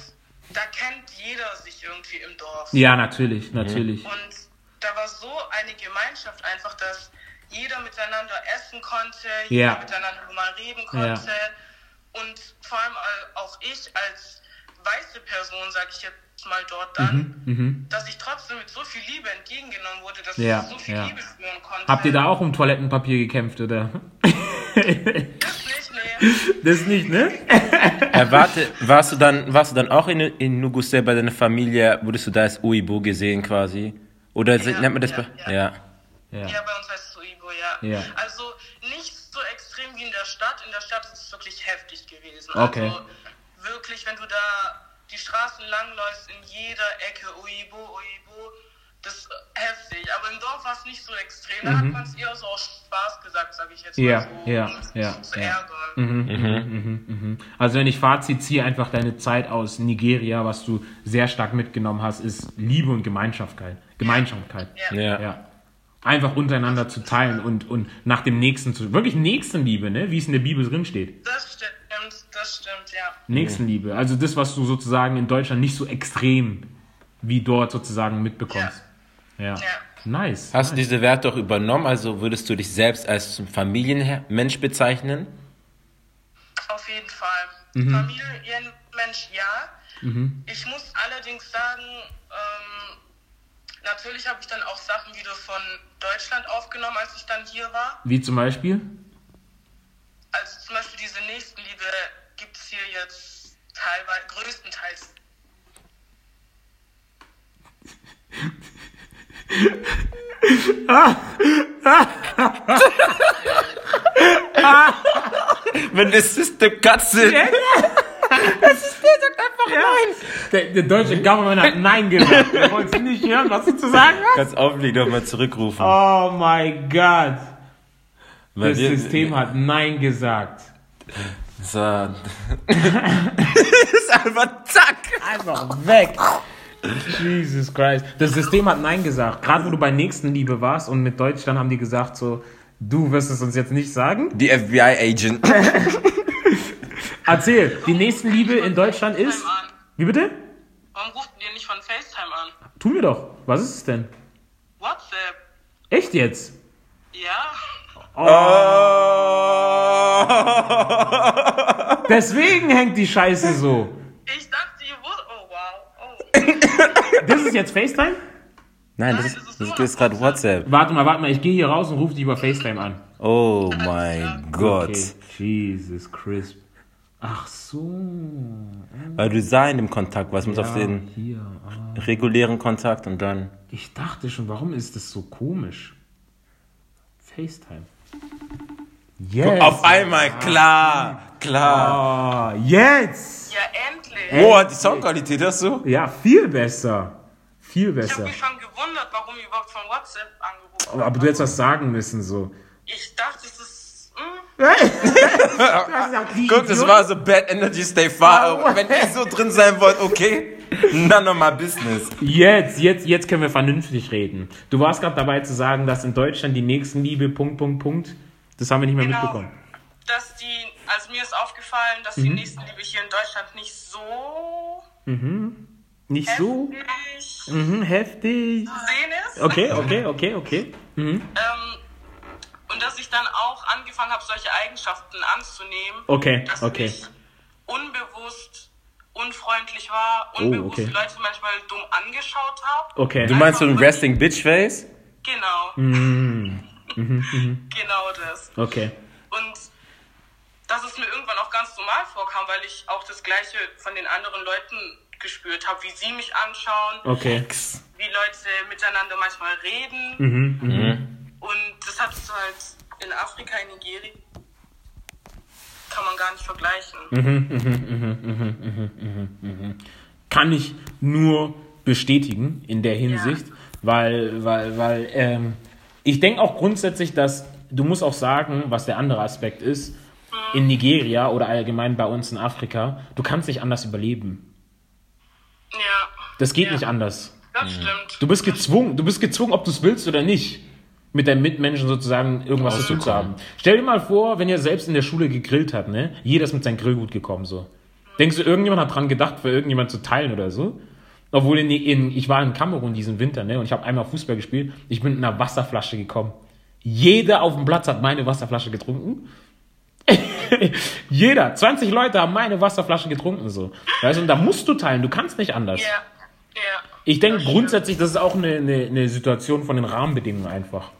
B: da kennt jeder sich irgendwie im Dorf.
C: Ja, natürlich, natürlich.
B: Und da war so eine Gemeinschaft einfach, dass jeder miteinander essen konnte, jeder
C: Ja.
B: miteinander mal reden konnte. Und vor allem auch ich als weiße Person, sage ich jetzt mal dort dann,
C: Mhm.
B: dass ich trotzdem mit so viel Liebe entgegengenommen wurde, dass
C: Ja,
B: ich so viel
C: ja.
B: Liebe spüren konnte.
C: Habt ihr da auch um Toilettenpapier gekämpft, oder?
B: Das nicht, nee.
C: Das nicht, ne?
D: Äh, warte, warst du dann, warst du dann auch in, in Nuguse bei deiner Familie, wurdest du da als Uibo gesehen quasi? Oder
B: Ja,
D: nennt man das
B: ja,
D: bei,
B: ja.
D: ja.
C: Ja.
B: Ja, bei uns heißt es Suibo, ja.
C: Ja.
B: Also nicht so extrem wie in der Stadt. In der Stadt ist es wirklich heftig gewesen.
C: Okay.
B: Also wirklich, wenn du da die Straßen langläufst, in jeder Ecke Uibo, Uibo, das ist heftig. Aber im Dorf war es nicht so extrem. Da hat man es eher so aus Spaß gesagt, sage ich jetzt
C: Mhm. Ja,
B: mal so.
C: ja,
B: um
C: ja,
B: zu
C: ja.
B: ärgern.
C: Also wenn ich Fazit ziehe, einfach deine Zeit aus Nigeria, was du sehr stark mitgenommen hast, ist Liebe und Gemeinschaftkeit. Gemeinsamkeit.
B: Ja.
D: Ja.
C: Ja. Einfach untereinander zu teilen und, und nach dem Nächsten zu. Wirklich Nächstenliebe, ne? Wie es in der Bibel drin steht.
B: Das stimmt, das stimmt, ja.
C: Nächstenliebe. Also das, was du sozusagen in Deutschland nicht so extrem wie dort sozusagen mitbekommst. Ja.
B: Ja.
C: Nice.
D: Hast du
C: nice.
D: diese Werte auch übernommen? Also würdest du dich selbst als Familienmensch bezeichnen?
B: Auf jeden Fall.
C: Mhm.
B: Familienmensch, ja. Ich muss allerdings sagen, ähm, natürlich habe ich dann auch Sachen wieder von Deutschland aufgenommen, als ich dann hier war.
C: Wie zum Beispiel?
B: Also zum Beispiel diese Nächstenliebe gibt es hier jetzt teilweise, größtenteils.
D: Wenn das System Katze.
C: Der, der deutsche Government hat Nein gesagt. Er wollte nicht hören, was du zu sagen hast.
D: Kannst auflegen, nochmal zurückrufen.
C: Oh my God.
D: Weil
C: Das
D: wir-
C: System hat Nein gesagt.
D: So. das ist einfach zack.
C: Einfach weg. Jesus Christ. Das System hat Nein gesagt. Gerade wo du bei Nächstenliebe warst und mit Deutschland haben die gesagt so, du wirst es uns jetzt nicht sagen.
D: Die FBI-Agent.
C: Erzähl, die Nächstenliebe in Deutschland ist... Wie bitte?
B: Warum ruft ihr nicht von FaceTime an?
C: Tun wir doch. Was ist es denn?
B: WhatsApp?
C: Echt jetzt?
B: Ja.
C: Deswegen hängt die Scheiße so.
B: Ich dachte, ihr wurdet. Oh wow. Oh.
C: Das ist jetzt FaceTime?
D: Nein, das ist, das ist gerade WhatsApp.
C: Warte mal, warte mal, ich gehe hier raus und rufe dich über FaceTime an.
D: Oh mein Gott.
C: Okay. Jesus Christ. Ach so.
D: Weil du sah in dem Kontakt warst, muss
C: Ja,
D: auf den
C: hier. Ah.
D: regulären Kontakt und dann.
C: Ich dachte schon, warum ist das so komisch? FaceTime. Yes.
D: Auf einmal, klar, klar.
C: Ah, jetzt.
B: Ja, endlich.
D: Oh, die Soundqualität hast du?
C: Ja, viel besser. Viel
B: Ich habe
C: besser.
B: mich schon gewundert, warum ihr überhaupt von WhatsApp angerufen habt.
C: Aber du hättest was sagen müssen, so.
B: Ich dachte, es ist. Hm,
D: Guck, das war so Bad Energy Stay Far. Wenn ihr so drin sein wollt, okay. None of my business.
C: Jetzt, jetzt, jetzt können wir vernünftig reden. Du warst gerade dabei zu sagen, dass in Deutschland die Nächstenliebe, Punkt, Punkt, Punkt. Das haben wir nicht mehr
B: genau.
C: mitbekommen.
B: Dass die. Also mir ist aufgefallen, dass die Nächstenliebe hier in Deutschland nicht so
C: Nicht so
B: heftig
C: mhm, heftig.
B: zu sehen ist.
C: Okay, okay, okay, okay.
B: Ähm, und dass ich dann auch angefangen habe, solche Eigenschaften anzunehmen.
C: Okay,
B: dass
C: okay.
B: ich unbewusst unfreundlich war, unbewusst
C: okay.
B: Leute manchmal dumm angeschaut habe.
C: Okay.
D: Du meinst so ein Resting Bitch Face?
B: Genau.
C: Mm.
B: Genau das.
C: Okay.
B: Und dass es mir irgendwann auch ganz normal vorkam, weil ich auch das Gleiche von den anderen Leuten gespürt habe, wie sie mich anschauen,
C: Okay.
B: wie Leute miteinander manchmal reden.
C: Mhm,
B: Und das hat es halt in Afrika, in Nigeria, kann man gar nicht vergleichen.
C: Kann ich nur bestätigen in der Hinsicht, weil, weil, weil, ähm, ich denke auch grundsätzlich, dass du musst auch sagen, was der andere Aspekt ist, in Nigeria oder allgemein bei uns in Afrika, du kannst nicht anders überleben.
B: Ja,
C: Das geht
B: Ja.
C: nicht anders.
B: das stimmt.
C: Du bist gezwungen, du bist gezwungen, ob du es willst oder nicht. mit deinen Mitmenschen sozusagen irgendwas zu tun zu haben. Stell dir mal vor, wenn ihr selbst in der Schule gegrillt habt, ne? Jeder ist mit seinem Grillgut gekommen, so. Denkst du, irgendjemand hat dran gedacht, für irgendjemand zu teilen oder so? Obwohl in, in, ich war in Kamerun diesen Winter, ne? Und ich habe einmal Fußball gespielt. Ich bin mit einer Wasserflasche gekommen. Jeder auf dem Platz hat meine Wasserflasche getrunken. Jeder, 20 Leute haben meine Wasserflasche getrunken, so. Weißt du, und da musst du teilen, du kannst nicht anders.
B: Ja, ja.
C: Ich denke grundsätzlich, das ist auch eine, eine, eine Situation von den Rahmenbedingungen einfach.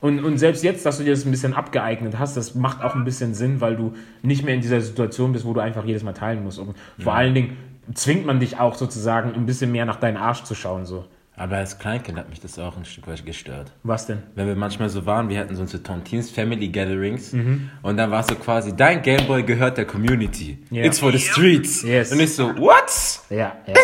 C: Und, und selbst jetzt, dass du dir das ein bisschen abgeeignet hast, das macht auch ein bisschen Sinn, weil du nicht mehr in dieser Situation bist, wo du einfach jedes Mal teilen musst. Und vor allen Dingen zwingt man dich auch sozusagen ein bisschen mehr nach deinen Arsch zu schauen. So.
D: Aber als Kleinkind hat mich das auch ein Stück weit gestört.
C: Was denn?
D: Wenn wir manchmal so waren, wir hatten so unsere Tontines Family Gatherings
C: Mhm.
D: und dann war es so quasi, dein Gameboy gehört der Community.
C: Ja.
D: It's for the streets.
C: Yes.
D: Und ich so, what?
C: Ja, ja.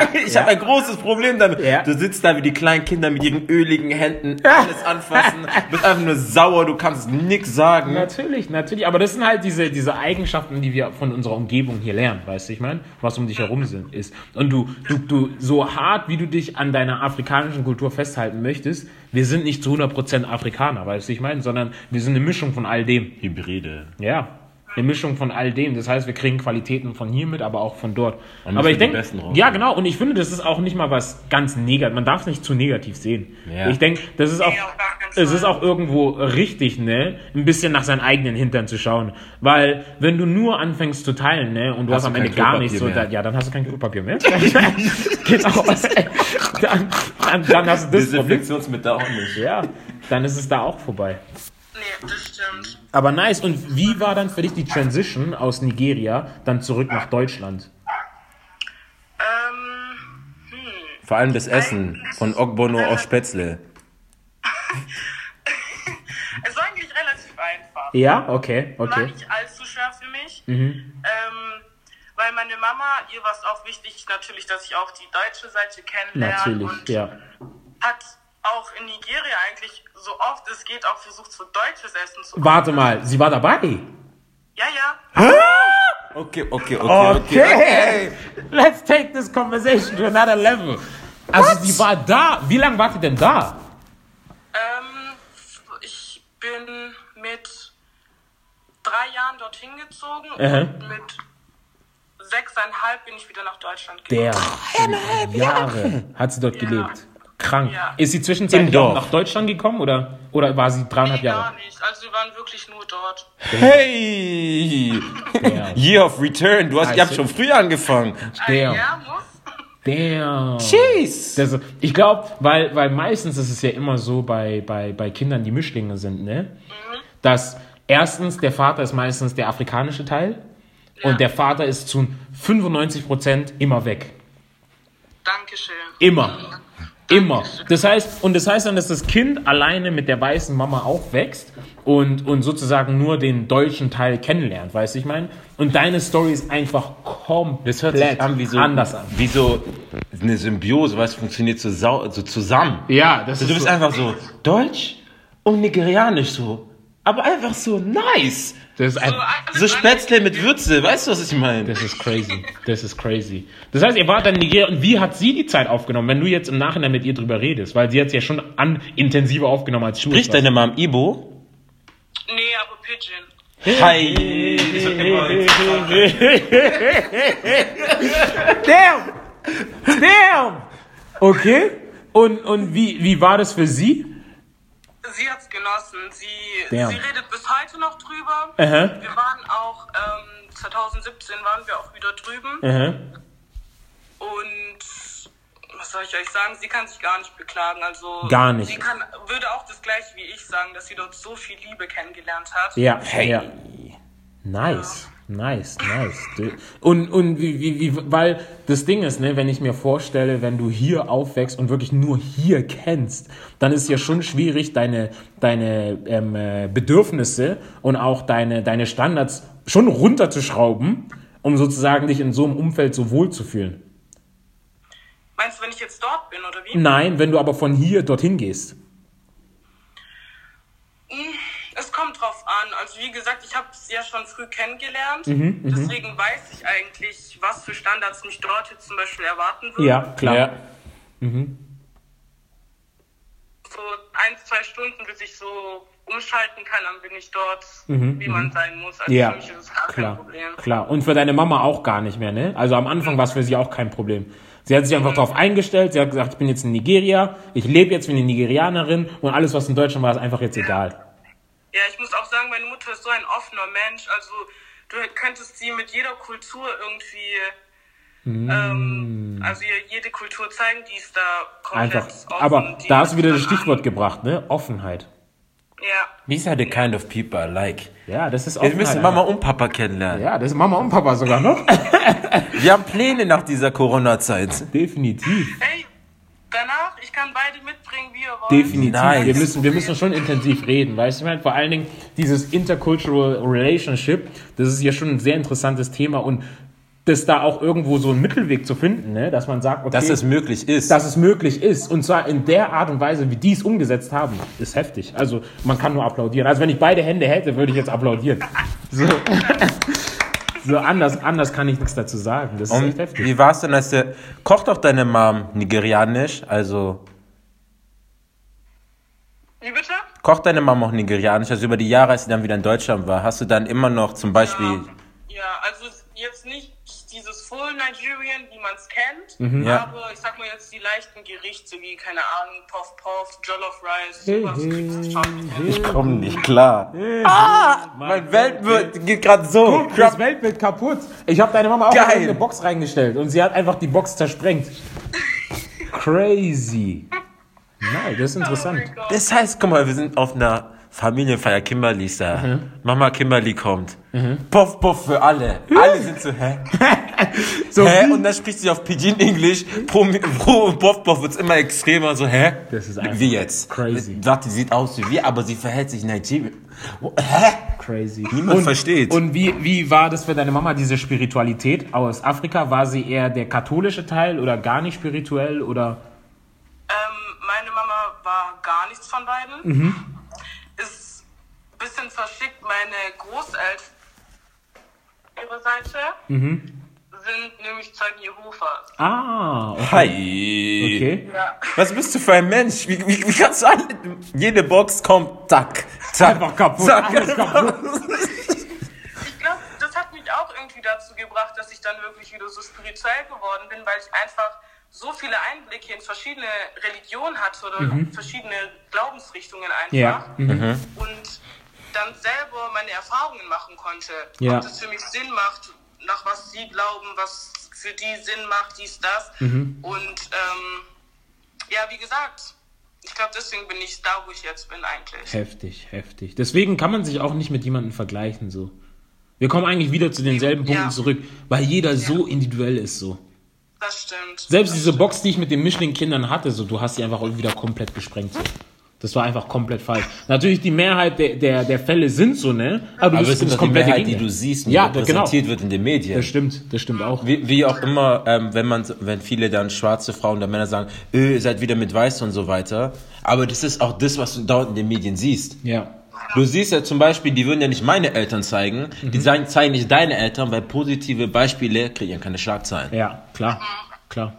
D: Ich habe ein großes Problem damit.
C: Ja.
D: Du sitzt da wie die kleinen Kinder mit ihren öligen Händen, alles anfassen, bist einfach nur sauer, du kannst nix sagen.
C: Natürlich, natürlich. Aber das sind halt diese, diese Eigenschaften, die wir von unserer Umgebung hier lernen, weißt du, ich meine, was um dich herum sind, ist. Und du, du, du, so hart, wie du dich an deiner afrikanischen Kultur festhalten möchtest, wir sind nicht zu 100% Afrikaner, weißt du, ich meine, sondern wir sind eine Mischung von all dem.
D: Hybride.
C: Ja. Eine Mischung von all dem. Das heißt, wir kriegen Qualitäten von hier mit, aber auch von dort.
D: Und
C: aber ich denke, ja genau. Und ich finde, das ist auch nicht mal was ganz negativ. Man darf es nicht zu negativ sehen.
D: Ja.
C: Ich denke, das ist auch, es ist auch irgendwo richtig, ne, ein bisschen nach seinen eigenen Hintern zu schauen. Weil, wenn du nur anfängst zu teilen, ne, und du hast,
D: Hast
C: am Ende gar nichts, so, da, ja, dann hast du kein Klopapier mehr. genau. Dann, dann, dann hast du das Problem.
D: Desinfektionsmittel auch nicht.
C: Ja, dann ist es da auch vorbei.
B: Das stimmt.
C: Aber nice. Und wie war dann für dich die Transition aus Nigeria dann zurück nach Deutschland?
B: Ähm,
D: Vor allem das Essen von Ogbono aus Spätzle.
B: es war eigentlich relativ einfach.
C: Ja, okay,
B: War
C: okay.
B: nicht allzu schwer für mich.
C: Mhm.
B: Ähm, weil meine Mama, ihr war es auch wichtig, natürlich, dass ich auch die deutsche Seite kennenlerne.
C: Natürlich,
B: und
C: ja.
B: hat auch in Nigeria eigentlich so oft es geht auch versucht, so deutsches Essen zu
C: Warte mal, sie war dabei.
B: Ja, ja.
D: Okay, okay, okay, okay.
C: Let's take this conversation to another level. Also sie war da. Wie lange war sie denn da?
B: Ähm, ich bin mit drei Jahren dorthin gezogen
C: Aha.
B: und mit sechseinhalb bin ich wieder nach Deutschland gegangen.
C: Der Jahre hat sie dort
B: Ja.
C: gelebt. Krank.
B: Ja.
C: Ist sie zwischenzeitlich auch nach Deutschland gekommen oder, oder war sie dreieinhalb
B: Nee, gar
C: Jahre?
B: nicht. Also wir waren wirklich nur dort.
D: Hey!
C: Damn.
D: Year of Return. Du hast, ihr habt schon früher angefangen.
C: Damn.
B: Ja.
C: Damn.
D: Jeez.
C: Das, ich glaube, weil, weil meistens ist es ja immer so bei, bei, bei Kindern, die Mischlinge sind, ne? Dass erstens der Vater ist meistens der afrikanische Teil und der Vater ist zu 95% immer weg.
B: Dankeschön.
C: Immer. Immer. Das heißt, und das heißt dann, dass das Kind alleine mit der weißen Mama aufwächst und, und sozusagen nur den deutschen Teil kennenlernt, weißt du, ich meine? Und deine Story ist einfach komplett
D: Das hört sich an wie so,
C: anders an.
D: wie so eine Symbiose, was funktioniert so, so zusammen.
C: Ja, das
D: Also du bist einfach so deutsch und nigerianisch so. Aber einfach so nice.
C: Das ist ein,
D: So Spätzle
B: andere-
D: mit Würze, weißt du, was ich meine?
C: Das ist crazy. Das ist crazy. Das heißt, ihr wart dann in Nigeria und wie hat sie die Zeit aufgenommen, wenn du jetzt im Nachhinein mit ihr drüber redest? Weil sie hat es ja schon an, intensiver aufgenommen als du.
D: Spricht deine Mom Ibo?
B: Nee, aber Pigeon.
D: Hi.
C: Damn! Damn! Okay. Und, und wie, wie war das für sie?
B: Sie hat's genossen. Sie,
C: Damn.
B: sie redet bis heute noch drüber.
C: Aha.
B: Wir waren auch, ähm, 2017 waren wir auch wieder drüben.
C: Aha.
B: Und was soll ich euch sagen? Sie kann sich gar nicht beklagen. Also
C: Gar nicht.
B: Sie kann, würde auch das gleiche wie ich sagen, dass sie dort so viel Liebe kennengelernt hat.
C: Ja, ja. Nice. Nice, nice. Und, und wie, wie, wie, weil das Ding ist, ne, wenn ich mir vorstelle, wenn du hier aufwächst und wirklich nur hier kennst, dann ist es ja schon schwierig, deine, deine ähm, äh, Bedürfnisse und auch deine, deine Standards schon runterzuschrauben, um sozusagen dich in so einem Umfeld so wohl zu fühlen.
B: Meinst du, wenn ich jetzt dort bin oder wie?
C: Nein, wenn du aber von hier dorthin gehst.
B: Es kommt drauf an. Also wie gesagt, ich habe es ja schon früh kennengelernt.
C: Mhm,
B: Deswegen weiß ich eigentlich, was für Standards mich dort jetzt zum Beispiel erwarten würden.
C: Ja, klar.
D: Ja.
B: so ein, zwei Stunden, bis ich so umschalten kann, dann bin ich dort, wie man sein muss. Also
C: Mhm, Ja,
B: für mich ist es gar
C: klar,
B: kein Problem.
C: klar. Und für deine Mama auch gar nicht mehr, ne? Also am Anfang war es für sie auch kein Problem. Sie hat sich einfach darauf eingestellt, sie hat gesagt, ich bin jetzt in Nigeria, ich lebe jetzt wie eine Nigerianerin und alles, was in Deutschland war, ist einfach jetzt egal.
B: Ja, ich muss auch sagen, meine Mutter ist so ein offener Mensch. Also du könntest sie mit jeder Kultur irgendwie,
C: Mm.
B: ähm, also ihr jede Kultur zeigen, die ist da komplett
C: Einfach.
B: offen.
C: Aber da hast du wieder das Stichwort gebracht, ne? Offenheit.
B: an. Ja.
D: These are the kind of people I like.
C: Ja, das ist
D: Wir
C: Offenheit.
D: müssen Mama und Papa kennenlernen.
C: Ja, das ist Mama und Papa sogar noch.
D: Wir haben Pläne nach dieser Corona-Zeit.
C: Definitiv.
B: Hey, danach, ich kann beide mitbringen, wie ihr wollt.
C: Definitiv.
D: Nice.
C: Wir, müssen, wir müssen schon intensiv reden, weißt du? Ich meine, vor allen Dingen dieses Intercultural Relationship, das ist ja schon ein sehr interessantes Thema und das da auch irgendwo so einen Mittelweg zu finden, ne? dass man sagt, okay,
D: Dass es möglich ist.
C: dass es möglich ist. Und zwar in der Art und Weise, wie die es umgesetzt haben, ist heftig. Also man kann nur applaudieren. Also wenn ich beide Hände hätte, würde ich jetzt applaudieren. So, so anders, anders kann ich nichts dazu sagen. Das ist echt heftig.
D: wie war es denn, als der... Kocht doch deine Mom nigerianisch? Also...
B: Wie bitte?
D: Kocht deine Mama auch nigerianisch? Also über die Jahre, als sie dann wieder in Deutschland war, hast du dann immer noch zum Beispiel...
B: Ja, also jetzt nicht Full Nigerian, wie man es kennt,
C: Mhm.
D: Ja.
B: aber ich sag mal jetzt die leichten Gerichte wie, keine Ahnung, Puff Puff, Jollof Rice, sowas kriegst du schon hin.
D: Ich komm nicht klar. Ah, mein Weltbild geht gerade so.
C: Das Weltbild kaputt. Ich habe deine Mama auch
D: Geil.
C: in eine Box reingestellt und sie hat einfach die Box zersprengt. Crazy. Nein, das ist
B: Oh
C: interessant.
B: Gott.
D: Das heißt, guck mal, wir sind auf einer Familienfeier. Kimberly ist da.
C: Mhm.
D: Mama Kimberly kommt. Puff, puff für alle. Alle sind so, hä?
C: So
D: hä? Und dann spricht sie auf Pidgin English. Pro, pro Puff, Puff wird's immer extremer. So, hä?
C: Das ist einfach
D: Wie jetzt?
C: crazy.
D: Sagt, die sieht aus wie wir, aber sie verhält sich Nigerian. Hä?
C: Crazy.
D: Niemand
C: und,
D: versteht.
C: Und wie, wie war das für deine Mama, diese Spiritualität aus Afrika? War sie eher der katholische Teil oder gar nicht spirituell oder?
B: Ähm, meine Mama war gar nichts von beiden.
C: Mhm.
B: Ist ein bisschen verschickt. Meine Großeltern, ihre Seite,
C: Mhm.
B: sind nämlich Zeugen Jehovas.
C: Ah, okay.
D: Hi.
C: okay.
B: Ja.
D: Was bist du für ein Mensch? Wie, wie, wie kannst du alle, jede Box kommt, zack, zack,
C: Einfach kaputt,
D: zack.
C: alles kaputt.
B: Ich glaube, das hat mich auch irgendwie dazu gebracht, dass ich dann wirklich wieder so spirituell geworden bin, weil ich einfach so viele Einblicke in verschiedene Religionen hatte oder verschiedene Glaubensrichtungen einfach.
C: Mhm. Ja. Mhm.
B: Und dann selber meine Erfahrungen machen konnte.
C: Ja.
B: Ob das für mich Sinn macht, nach was sie glauben, was für die Sinn macht, dies, das.
C: Mhm.
B: Und ähm, ja, wie gesagt, ich glaube, deswegen bin ich da, wo ich jetzt bin eigentlich.
C: Heftig, heftig. Deswegen kann man sich auch nicht mit jemandem vergleichen so. Wir kommen eigentlich wieder zu denselben Punkten
B: Ja.
C: zurück, weil jeder so individuell ist so.
B: Das stimmt.
C: Selbst
B: das
C: diese
B: stimmt.
C: Box, die ich mit den Mischling-Kindern hatte, so, du hast sie einfach wieder komplett gesprengt. So. Das war einfach komplett falsch. Natürlich, die Mehrheit der, der, der Fälle sind so, ne? Aber,
D: Aber
C: du
D: es
C: bist
D: ist
C: das
D: doch die
C: komplette
D: Mehrheit, die
C: Gegenteil.
D: du siehst und
C: Ja, genau.
D: repräsentiert wird in den Medien.
C: Das stimmt, das stimmt auch.
D: Wie, wie auch immer, ähm, wenn man, wenn viele dann schwarze Frauen oder Männer sagen, äh, ihr seid wieder mit Weiß und so weiter. Aber das ist auch das, was du dort in den Medien siehst.
C: Ja.
D: Du siehst ja zum Beispiel, die würden ja nicht meine Eltern zeigen, die
C: Mhm.
D: zeigen, zeigen nicht deine Eltern, weil positive Beispiele kreieren keine Schlagzeilen.
C: Ja, klar, klar.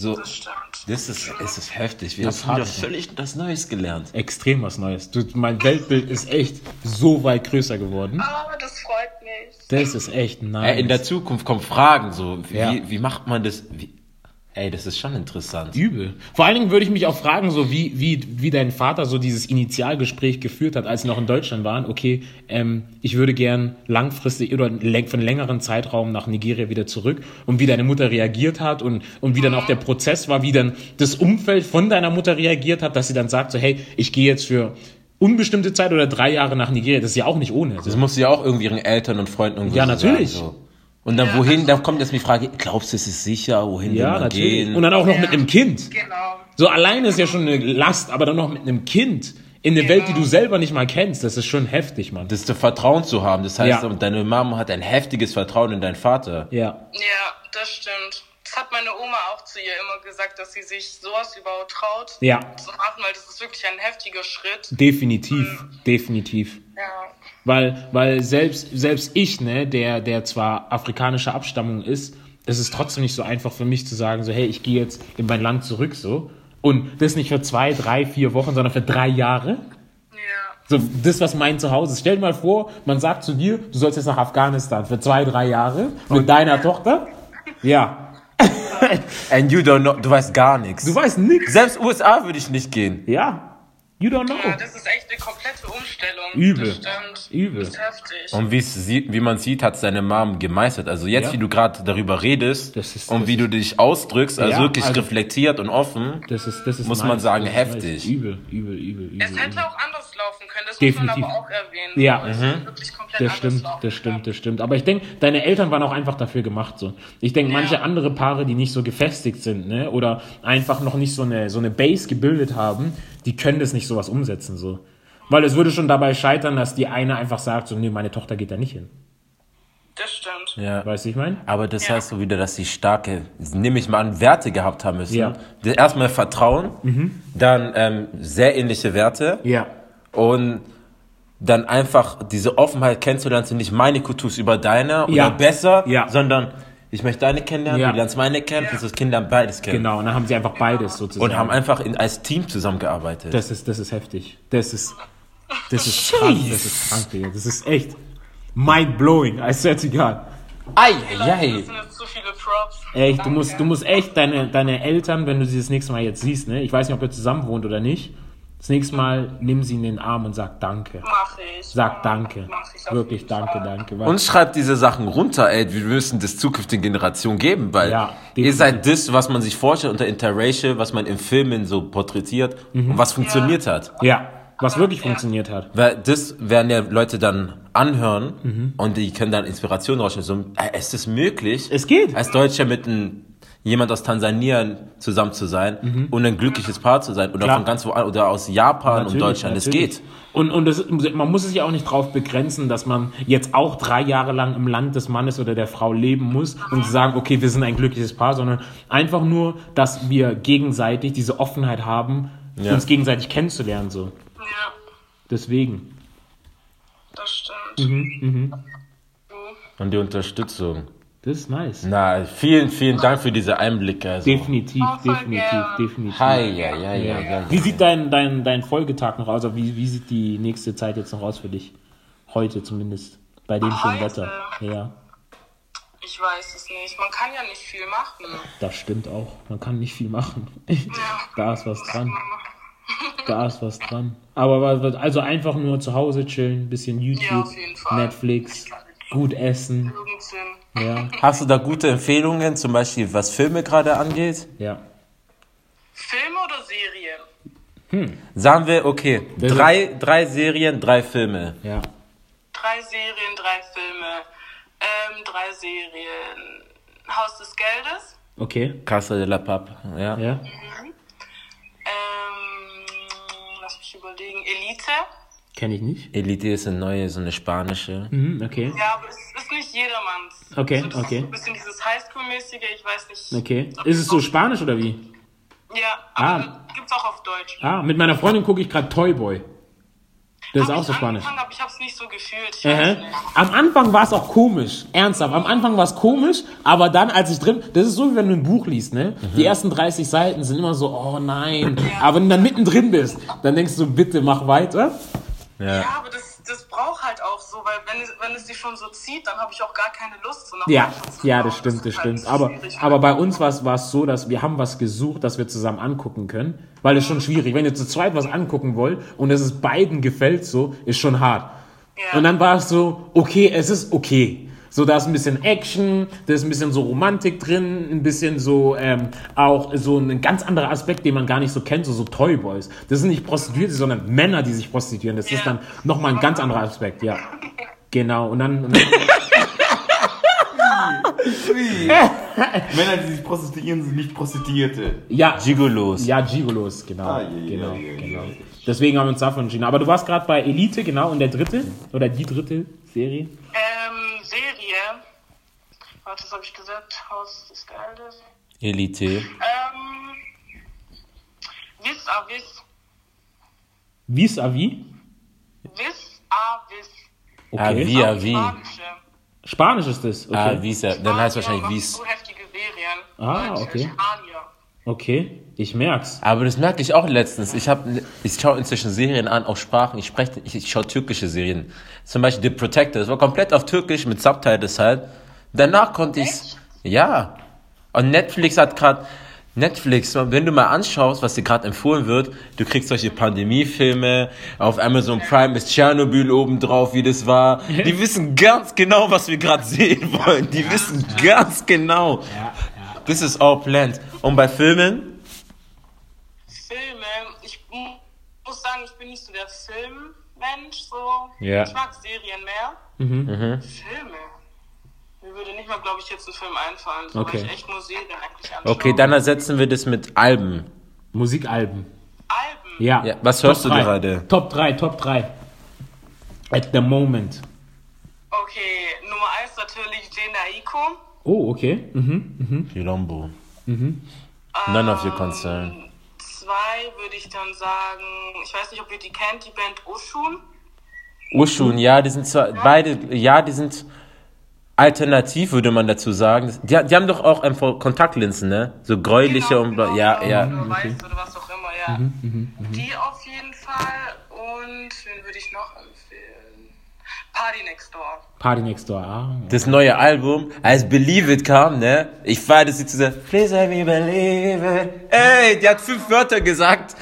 D: So,
B: Das stimmt.
D: das ist, es ist heftig. Wir
C: Das
D: haben wieder völlig das Neues gelernt.
C: Extrem was Neues. Du, mein Weltbild ist echt so weit größer geworden.
B: Aber das freut mich.
C: Das ist echt nice.
D: Ey, in der Zukunft kommen Fragen so, wie,
C: Ja.
D: wie macht man das? Wie, ey, das ist schon interessant.
C: Übel. Vor allen Dingen würde ich mich auch fragen, so wie, wie, wie dein Vater so dieses Initialgespräch geführt hat, als sie noch in Deutschland waren. Okay, ähm, ich würde gern langfristig oder für einen längeren Zeitraum nach Nigeria wieder zurück und wie deine Mutter reagiert hat und, und wie dann auch der Prozess war, wie dann das Umfeld von deiner Mutter reagiert hat, dass sie dann sagt so, hey, ich gehe jetzt für unbestimmte Zeit oder drei Jahre nach Nigeria. Das ist ja auch nicht ohne.
D: Das muss sie ja auch irgendwie ihren Eltern und Freunden irgendwie
C: Ja, natürlich.
D: Sagen, so. Und dann wohin, da kommt jetzt die Frage, glaubst du, es ist sicher, wohin will
C: Ja,
D: man
C: natürlich.
D: gehen?
C: Und dann auch noch
B: Ja.
C: mit einem Kind.
B: Genau.
C: So alleine ist ja schon eine Last, aber dann noch mit einem Kind in eine Welt, die du selber nicht mal kennst, das ist schon heftig, Mann.
D: das ist Vertrauen zu haben. Das heißt,
C: Ja.
D: deine Mama hat ein heftiges Vertrauen in deinen Vater.
C: Ja.
B: Ja, das stimmt. Das hat meine Oma auch zu ihr immer gesagt, dass sie sich sowas überhaupt traut
C: Ja,
B: zu machen, weil das ist wirklich ein heftiger Schritt.
C: definitiv, definitiv.
B: Ja.
C: Weil, weil selbst, selbst ich, ne, der, der zwar afrikanischer Abstammung ist, es ist trotzdem nicht so einfach für mich zu sagen, so, hey, ich gehe jetzt in mein Land zurück, so. Und das nicht für zwei, drei, vier Wochen, sondern für drei Jahre.
B: Ja.
C: So, das, was mein Zuhause ist. Stell dir mal vor, man sagt zu dir, du sollst jetzt nach Afghanistan für zwei, drei Jahre mit deiner Tochter. Ja.
D: And you don't know, du weißt gar nichts.
C: Du weißt nix.
D: Selbst USA würde ich nicht gehen.
C: Ja. You don't know.
B: Ja, das ist echt eine komplette Umstellung.
C: Übel.
B: Das stimmt.
C: Übel.
B: Das ist heftig.
D: Und wie, es sieht, wie man sieht, hat seine Mom gemeistert. Also jetzt,
C: Ja.
D: wie du gerade darüber redest
C: Das ist-
D: und
C: das
D: wie du dich ausdrückst, also
C: Ja,
D: wirklich
C: also-
D: reflektiert und offen.
C: Das ist, das ist
D: Muss man sagen,
C: das ist
D: heftig.
C: Übel, übel, übel, übel.
B: es hätte auch anders laufen können, das
C: Definitiv.
B: muss man aber auch erwähnen.
C: Ja.
B: Wirklich komplett
C: Das stimmt,
B: laufen
C: das stimmt, das stimmt. Aber ich denke, deine Eltern waren auch einfach dafür gemacht so. Ich denke, manche
B: Ja.
C: andere Paare, die nicht so gefestigt sind, ne, oder einfach noch nicht so eine so eine Base gebildet haben, die können das nicht sowas umsetzen so. Weil es würde schon dabei scheitern, dass die eine einfach sagt, so, nee, meine Tochter geht da nicht hin.
B: Das stimmt.
D: Ja.
C: Weißt du, ich meine?
D: Aber das
B: Ja.
D: heißt so wieder, dass sie starke, nehme ich mal an, Werte gehabt haben müssen.
C: Ja.
D: Erstmal Vertrauen, dann ähm, sehr ähnliche Werte
C: Ja.
D: Und dann einfach diese Offenheit kennenzulernen, sind nicht meine Kultur ist über deine oder
C: Ja.
D: besser,
C: Ja.
D: sondern ich möchte deine kennenlernen,
C: Ja.
D: du lernst meine kennen, ja. das Kind lernt beides kennen.
C: Genau. Und dann haben sie einfach beides sozusagen.
D: Und haben einfach in, als Team zusammengearbeitet.
C: das ist, das ist heftig. Das ist, das ist krank. Das ist krank, Digga. Das ist echt mind blowing. I swear to God.
D: Ei,
B: Das
D: ei,
B: sind jetzt zu viele Props.
C: Echt, du
B: Danke.
C: musst, du musst echt deine, deine Eltern, wenn du sie das nächste Mal jetzt siehst, ne? Ich weiß nicht, ob ihr zusammen wohnt oder nicht. Das nächste Mal nimm sie in den Arm und sag Danke.
B: Mach ich.
C: Sag Danke.
B: Mach ich
C: Wirklich Danke,
B: Fall.
C: danke. Weil-
D: Und schreibt diese Sachen runter, ey. Wir müssen das zukünftigen Generationen geben, weil
C: Ja,
D: ihr seid das, was man sich vorstellt unter Interracial, was man in Filmen so porträtiert
C: Mhm.
D: und was funktioniert hat.
C: ja, was wirklich funktioniert hat.
D: Weil das werden ja Leute dann anhören
C: Mhm.
D: und die können dann Inspiration rausstellen. So, äh, ist es möglich?
C: Es geht.
D: Als Deutscher mit einem jemand aus Tansania zusammen zu sein und ein glückliches Paar zu sein oder
C: Mhm. Klar.
D: von ganz wo oder aus Japan und
C: Natürlich,
D: Deutschland. Es geht.
C: Und, und das, man muss es ja auch nicht drauf begrenzen, dass man jetzt auch drei Jahre lang im Land des Mannes oder der Frau leben muss und sagen, okay, wir sind ein glückliches Paar, sondern einfach nur, dass wir gegenseitig diese Offenheit haben,
D: Ja.
C: uns gegenseitig kennenzulernen. So.
B: Ja,
C: Deswegen.
B: das stimmt.
C: Mhm.
D: Und die Unterstützung.
C: Das ist nice.
D: Na, vielen, vielen Dank für diese Einblicke. Also.
C: Definitiv, definitiv, definitiv.
D: Hi, ja, ja, ja, ja.
C: Wie sieht dein, dein, dein Folgetag noch aus? Also wie, wie sieht die nächste Zeit jetzt noch aus für dich? Heute zumindest. Bei dem schönen
B: Heute?
C: Wetter. Ja,
B: Ich weiß es nicht. Man kann ja nicht viel machen.
C: das stimmt auch. Man kann nicht viel machen. da ist was dran. Da ist was dran. Aber also einfach nur zu Hause chillen, bisschen YouTube,
B: auf jeden Fall.
C: Netflix, gut essen.
B: Irgendsinn.
C: Ja,
D: Hast du da gute Empfehlungen, zum Beispiel was Filme gerade angeht?
C: ja.
B: Filme oder Serien?
D: Sagen wir, okay, drei, drei Serien, drei Filme.
C: Ja.
B: Drei Serien, drei Filme. Ähm, drei Serien. Haus des Geldes.
C: Okay.
D: Casa de la Pap, ja.
C: Ja.
B: Ähm, lass mich überlegen. Elite.
C: Kenne ich nicht.
D: Elite ist eine neue, so eine spanische.
C: Mhm, okay.
B: Ja, aber es ist nicht jedermanns.
C: Okay,
B: Also das
C: okay.
B: Ist so ein bisschen dieses Highschool-mäßige, ich weiß nicht.
C: Okay. Ist es so
B: auch-
C: spanisch oder wie?
B: Ja,
C: Ah.
B: aber gibt's auch auf Deutsch.
C: Ah, mit meiner Freundin gucke ich gerade Toy Boy. Das ist
B: Hab
C: auch
B: ich
C: so spanisch.
B: angefangen, Aber ich hab's nicht so gefühlt. Ich
C: Äh,
B: weiß nicht.
C: Am Anfang war es auch komisch, ernsthaft. Am Anfang war es komisch, aber dann, als ich drin, das ist so wie wenn du ein Buch liest, ne? Die ersten 30 Seiten sind immer so, oh nein. Aber wenn du dann mittendrin bist, dann denkst du, bitte mach weiter.
B: Ja, aber das, das braucht halt auch so, weil wenn es, wenn es dich schon so zieht, dann habe ich auch gar keine Lust. So
C: Ja, ja, das stimmt, das
B: halt
C: stimmt. Aber,
B: schwierig.
C: aber bei uns war es, war es so, dass wir haben was gesucht, das wir zusammen angucken können. Weil es schon schwierig, wenn ihr zu zweit was angucken wollt und es ist beiden gefällt so, ist schon hart.
B: Ja.
C: Und dann war es so, okay, es ist okay. So, da ist ein bisschen Action, da ist ein bisschen so Romantik drin, ein bisschen so ähm, auch so ein ganz anderer Aspekt, den man gar nicht so kennt, so, so Toyboys. Das sind nicht Prostituierte, sondern Männer, die sich prostituieren. Das ist
B: Ja.
C: dann nochmal ein ganz anderer Aspekt, ja. Genau, und dann, und dann
E: Männer, die sich prostituieren, sind nicht Prostituierte.
C: ja,
D: Gigolos.
C: Ja, Gigolos, genau.
E: Ah, ja,
C: genau,
E: ja, ja,
C: genau. Deswegen haben wir uns davon entschieden. Aber du warst gerade bei Elite, genau, und der dritte oder die dritte Serie.
B: Ähm, Serie. Warte, was habe ich gesagt? Haus des Geldes.
D: Elite.
B: Ähm, Vis a Vis.
C: Vis à vis.
B: Vis a Vis.
D: Ah,
C: Okay.
D: wie, ah,
B: Auch
D: wie.
B: Spanische.
C: Spanisch ist das. Okay.
D: Ah, wie ist er? Dann heißt
B: Spanier
D: wahrscheinlich Wies.
B: So heftige Serien.
C: Ah, okay.
B: Spanier.
C: Okay, ich merk's.
D: Aber das merke ich auch letztens. Ich, hab, ich schaue inzwischen Serien an, auf Sprachen. Ich spreche, ich, ich schaue türkische Serien. Zum Beispiel The Protector. Das war komplett auf Türkisch mit Subtitles halt. Danach konnte ich's. Ja. Und Netflix hat gerade. Netflix, wenn du mal anschaust, was dir gerade empfohlen wird, du kriegst solche Pandemiefilme, auf Amazon Prime ist Tschernobyl oben drauf, wie das war. Die wissen ganz genau, was wir gerade sehen wollen. Die wissen ganz genau. This is all planned. Und bei Filmen?
B: Filme, ich mu- muss sagen, ich bin nicht so der Filmmensch, so.
D: Ja.
B: Ich mag Serien mehr.
C: Mhm.
B: Filme. Mir würde nicht mal, glaube ich, jetzt ein Film einfallen, so,
C: Okay.
B: weil ich echt nur Serien eigentlich anschaue.
D: Okay, dann ersetzen wir das mit Alben.
C: Musikalben.
B: Alben.
C: Ja.
D: Ja, was
C: Top
D: hörst du
C: drei.
D: gerade?
C: Top 3, Top 3. At the moment.
B: Okay, Nummer 1 natürlich Jane Aiko.
C: Oh, okay. Mhm.
D: Yolombo. None of your concern.
B: Zwei würde ich dann sagen, ich weiß nicht, ob ihr die kennt, die Band Oshun.
D: Ushun, ja, die sind zwar beide, ja, die sind alternativ, würde man dazu sagen. Die, die haben doch auch einfach Kontaktlinsen, ne? So gräuliche und bla, ja,
B: genau,
D: ja.
B: Oder weiß oder was auch immer, ja. Die auf jeden Fall. Und wen würde ich noch? Party Next Door.
C: Party Next Door. Ah.
D: Das neue Album, als Believe It kam, ne? Ich feier das jetzt zu sagen, Please let me believe it. Ey, die hat fünf Wörter gesagt.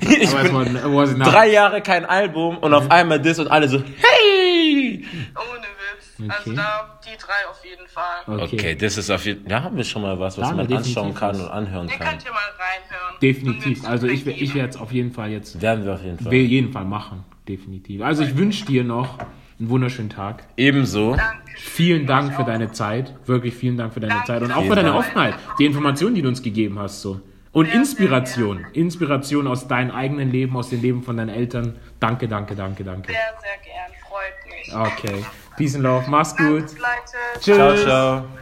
D: Ich
C: Aber es
D: bin
C: now?
D: drei Jahre kein Album und auf einmal das und alle so, hey!
B: Ohne Witz. Also
C: Okay.
B: da die drei auf jeden Fall.
C: Okay.
D: Okay, das ist auf jeden Fall, da haben wir schon mal was, was
C: Da
D: man
C: wir
D: anschauen kann
C: was.
D: und anhören
B: Ihr
D: kann.
B: könnt hier mal reinhören.
C: Definitiv. Also ich, ich werde es auf jeden Fall jetzt
D: Werden wir auf jeden Fall.
C: will jeden Fall machen. Definitiv. Also ich wünsche dir noch einen wunderschönen Tag.
D: Ebenso.
B: Danke.
C: Vielen Dank für deine Zeit. Wirklich vielen Dank für deine
B: Danke.
C: Zeit. Und auch für
D: Vielen
C: deine
D: Dank.
C: Offenheit. Die Informationen, die du uns gegeben hast. So. Und
B: Sehr, sehr
C: Inspiration. Inspiration aus deinem eigenen Leben, aus dem Leben von deinen Eltern. Danke, danke, danke, danke.
B: Sehr, sehr gern. Freut mich.
C: Okay. Peace and love. Mach's gut.
B: Leute.
C: Tschüss.
D: Ciao, ciao.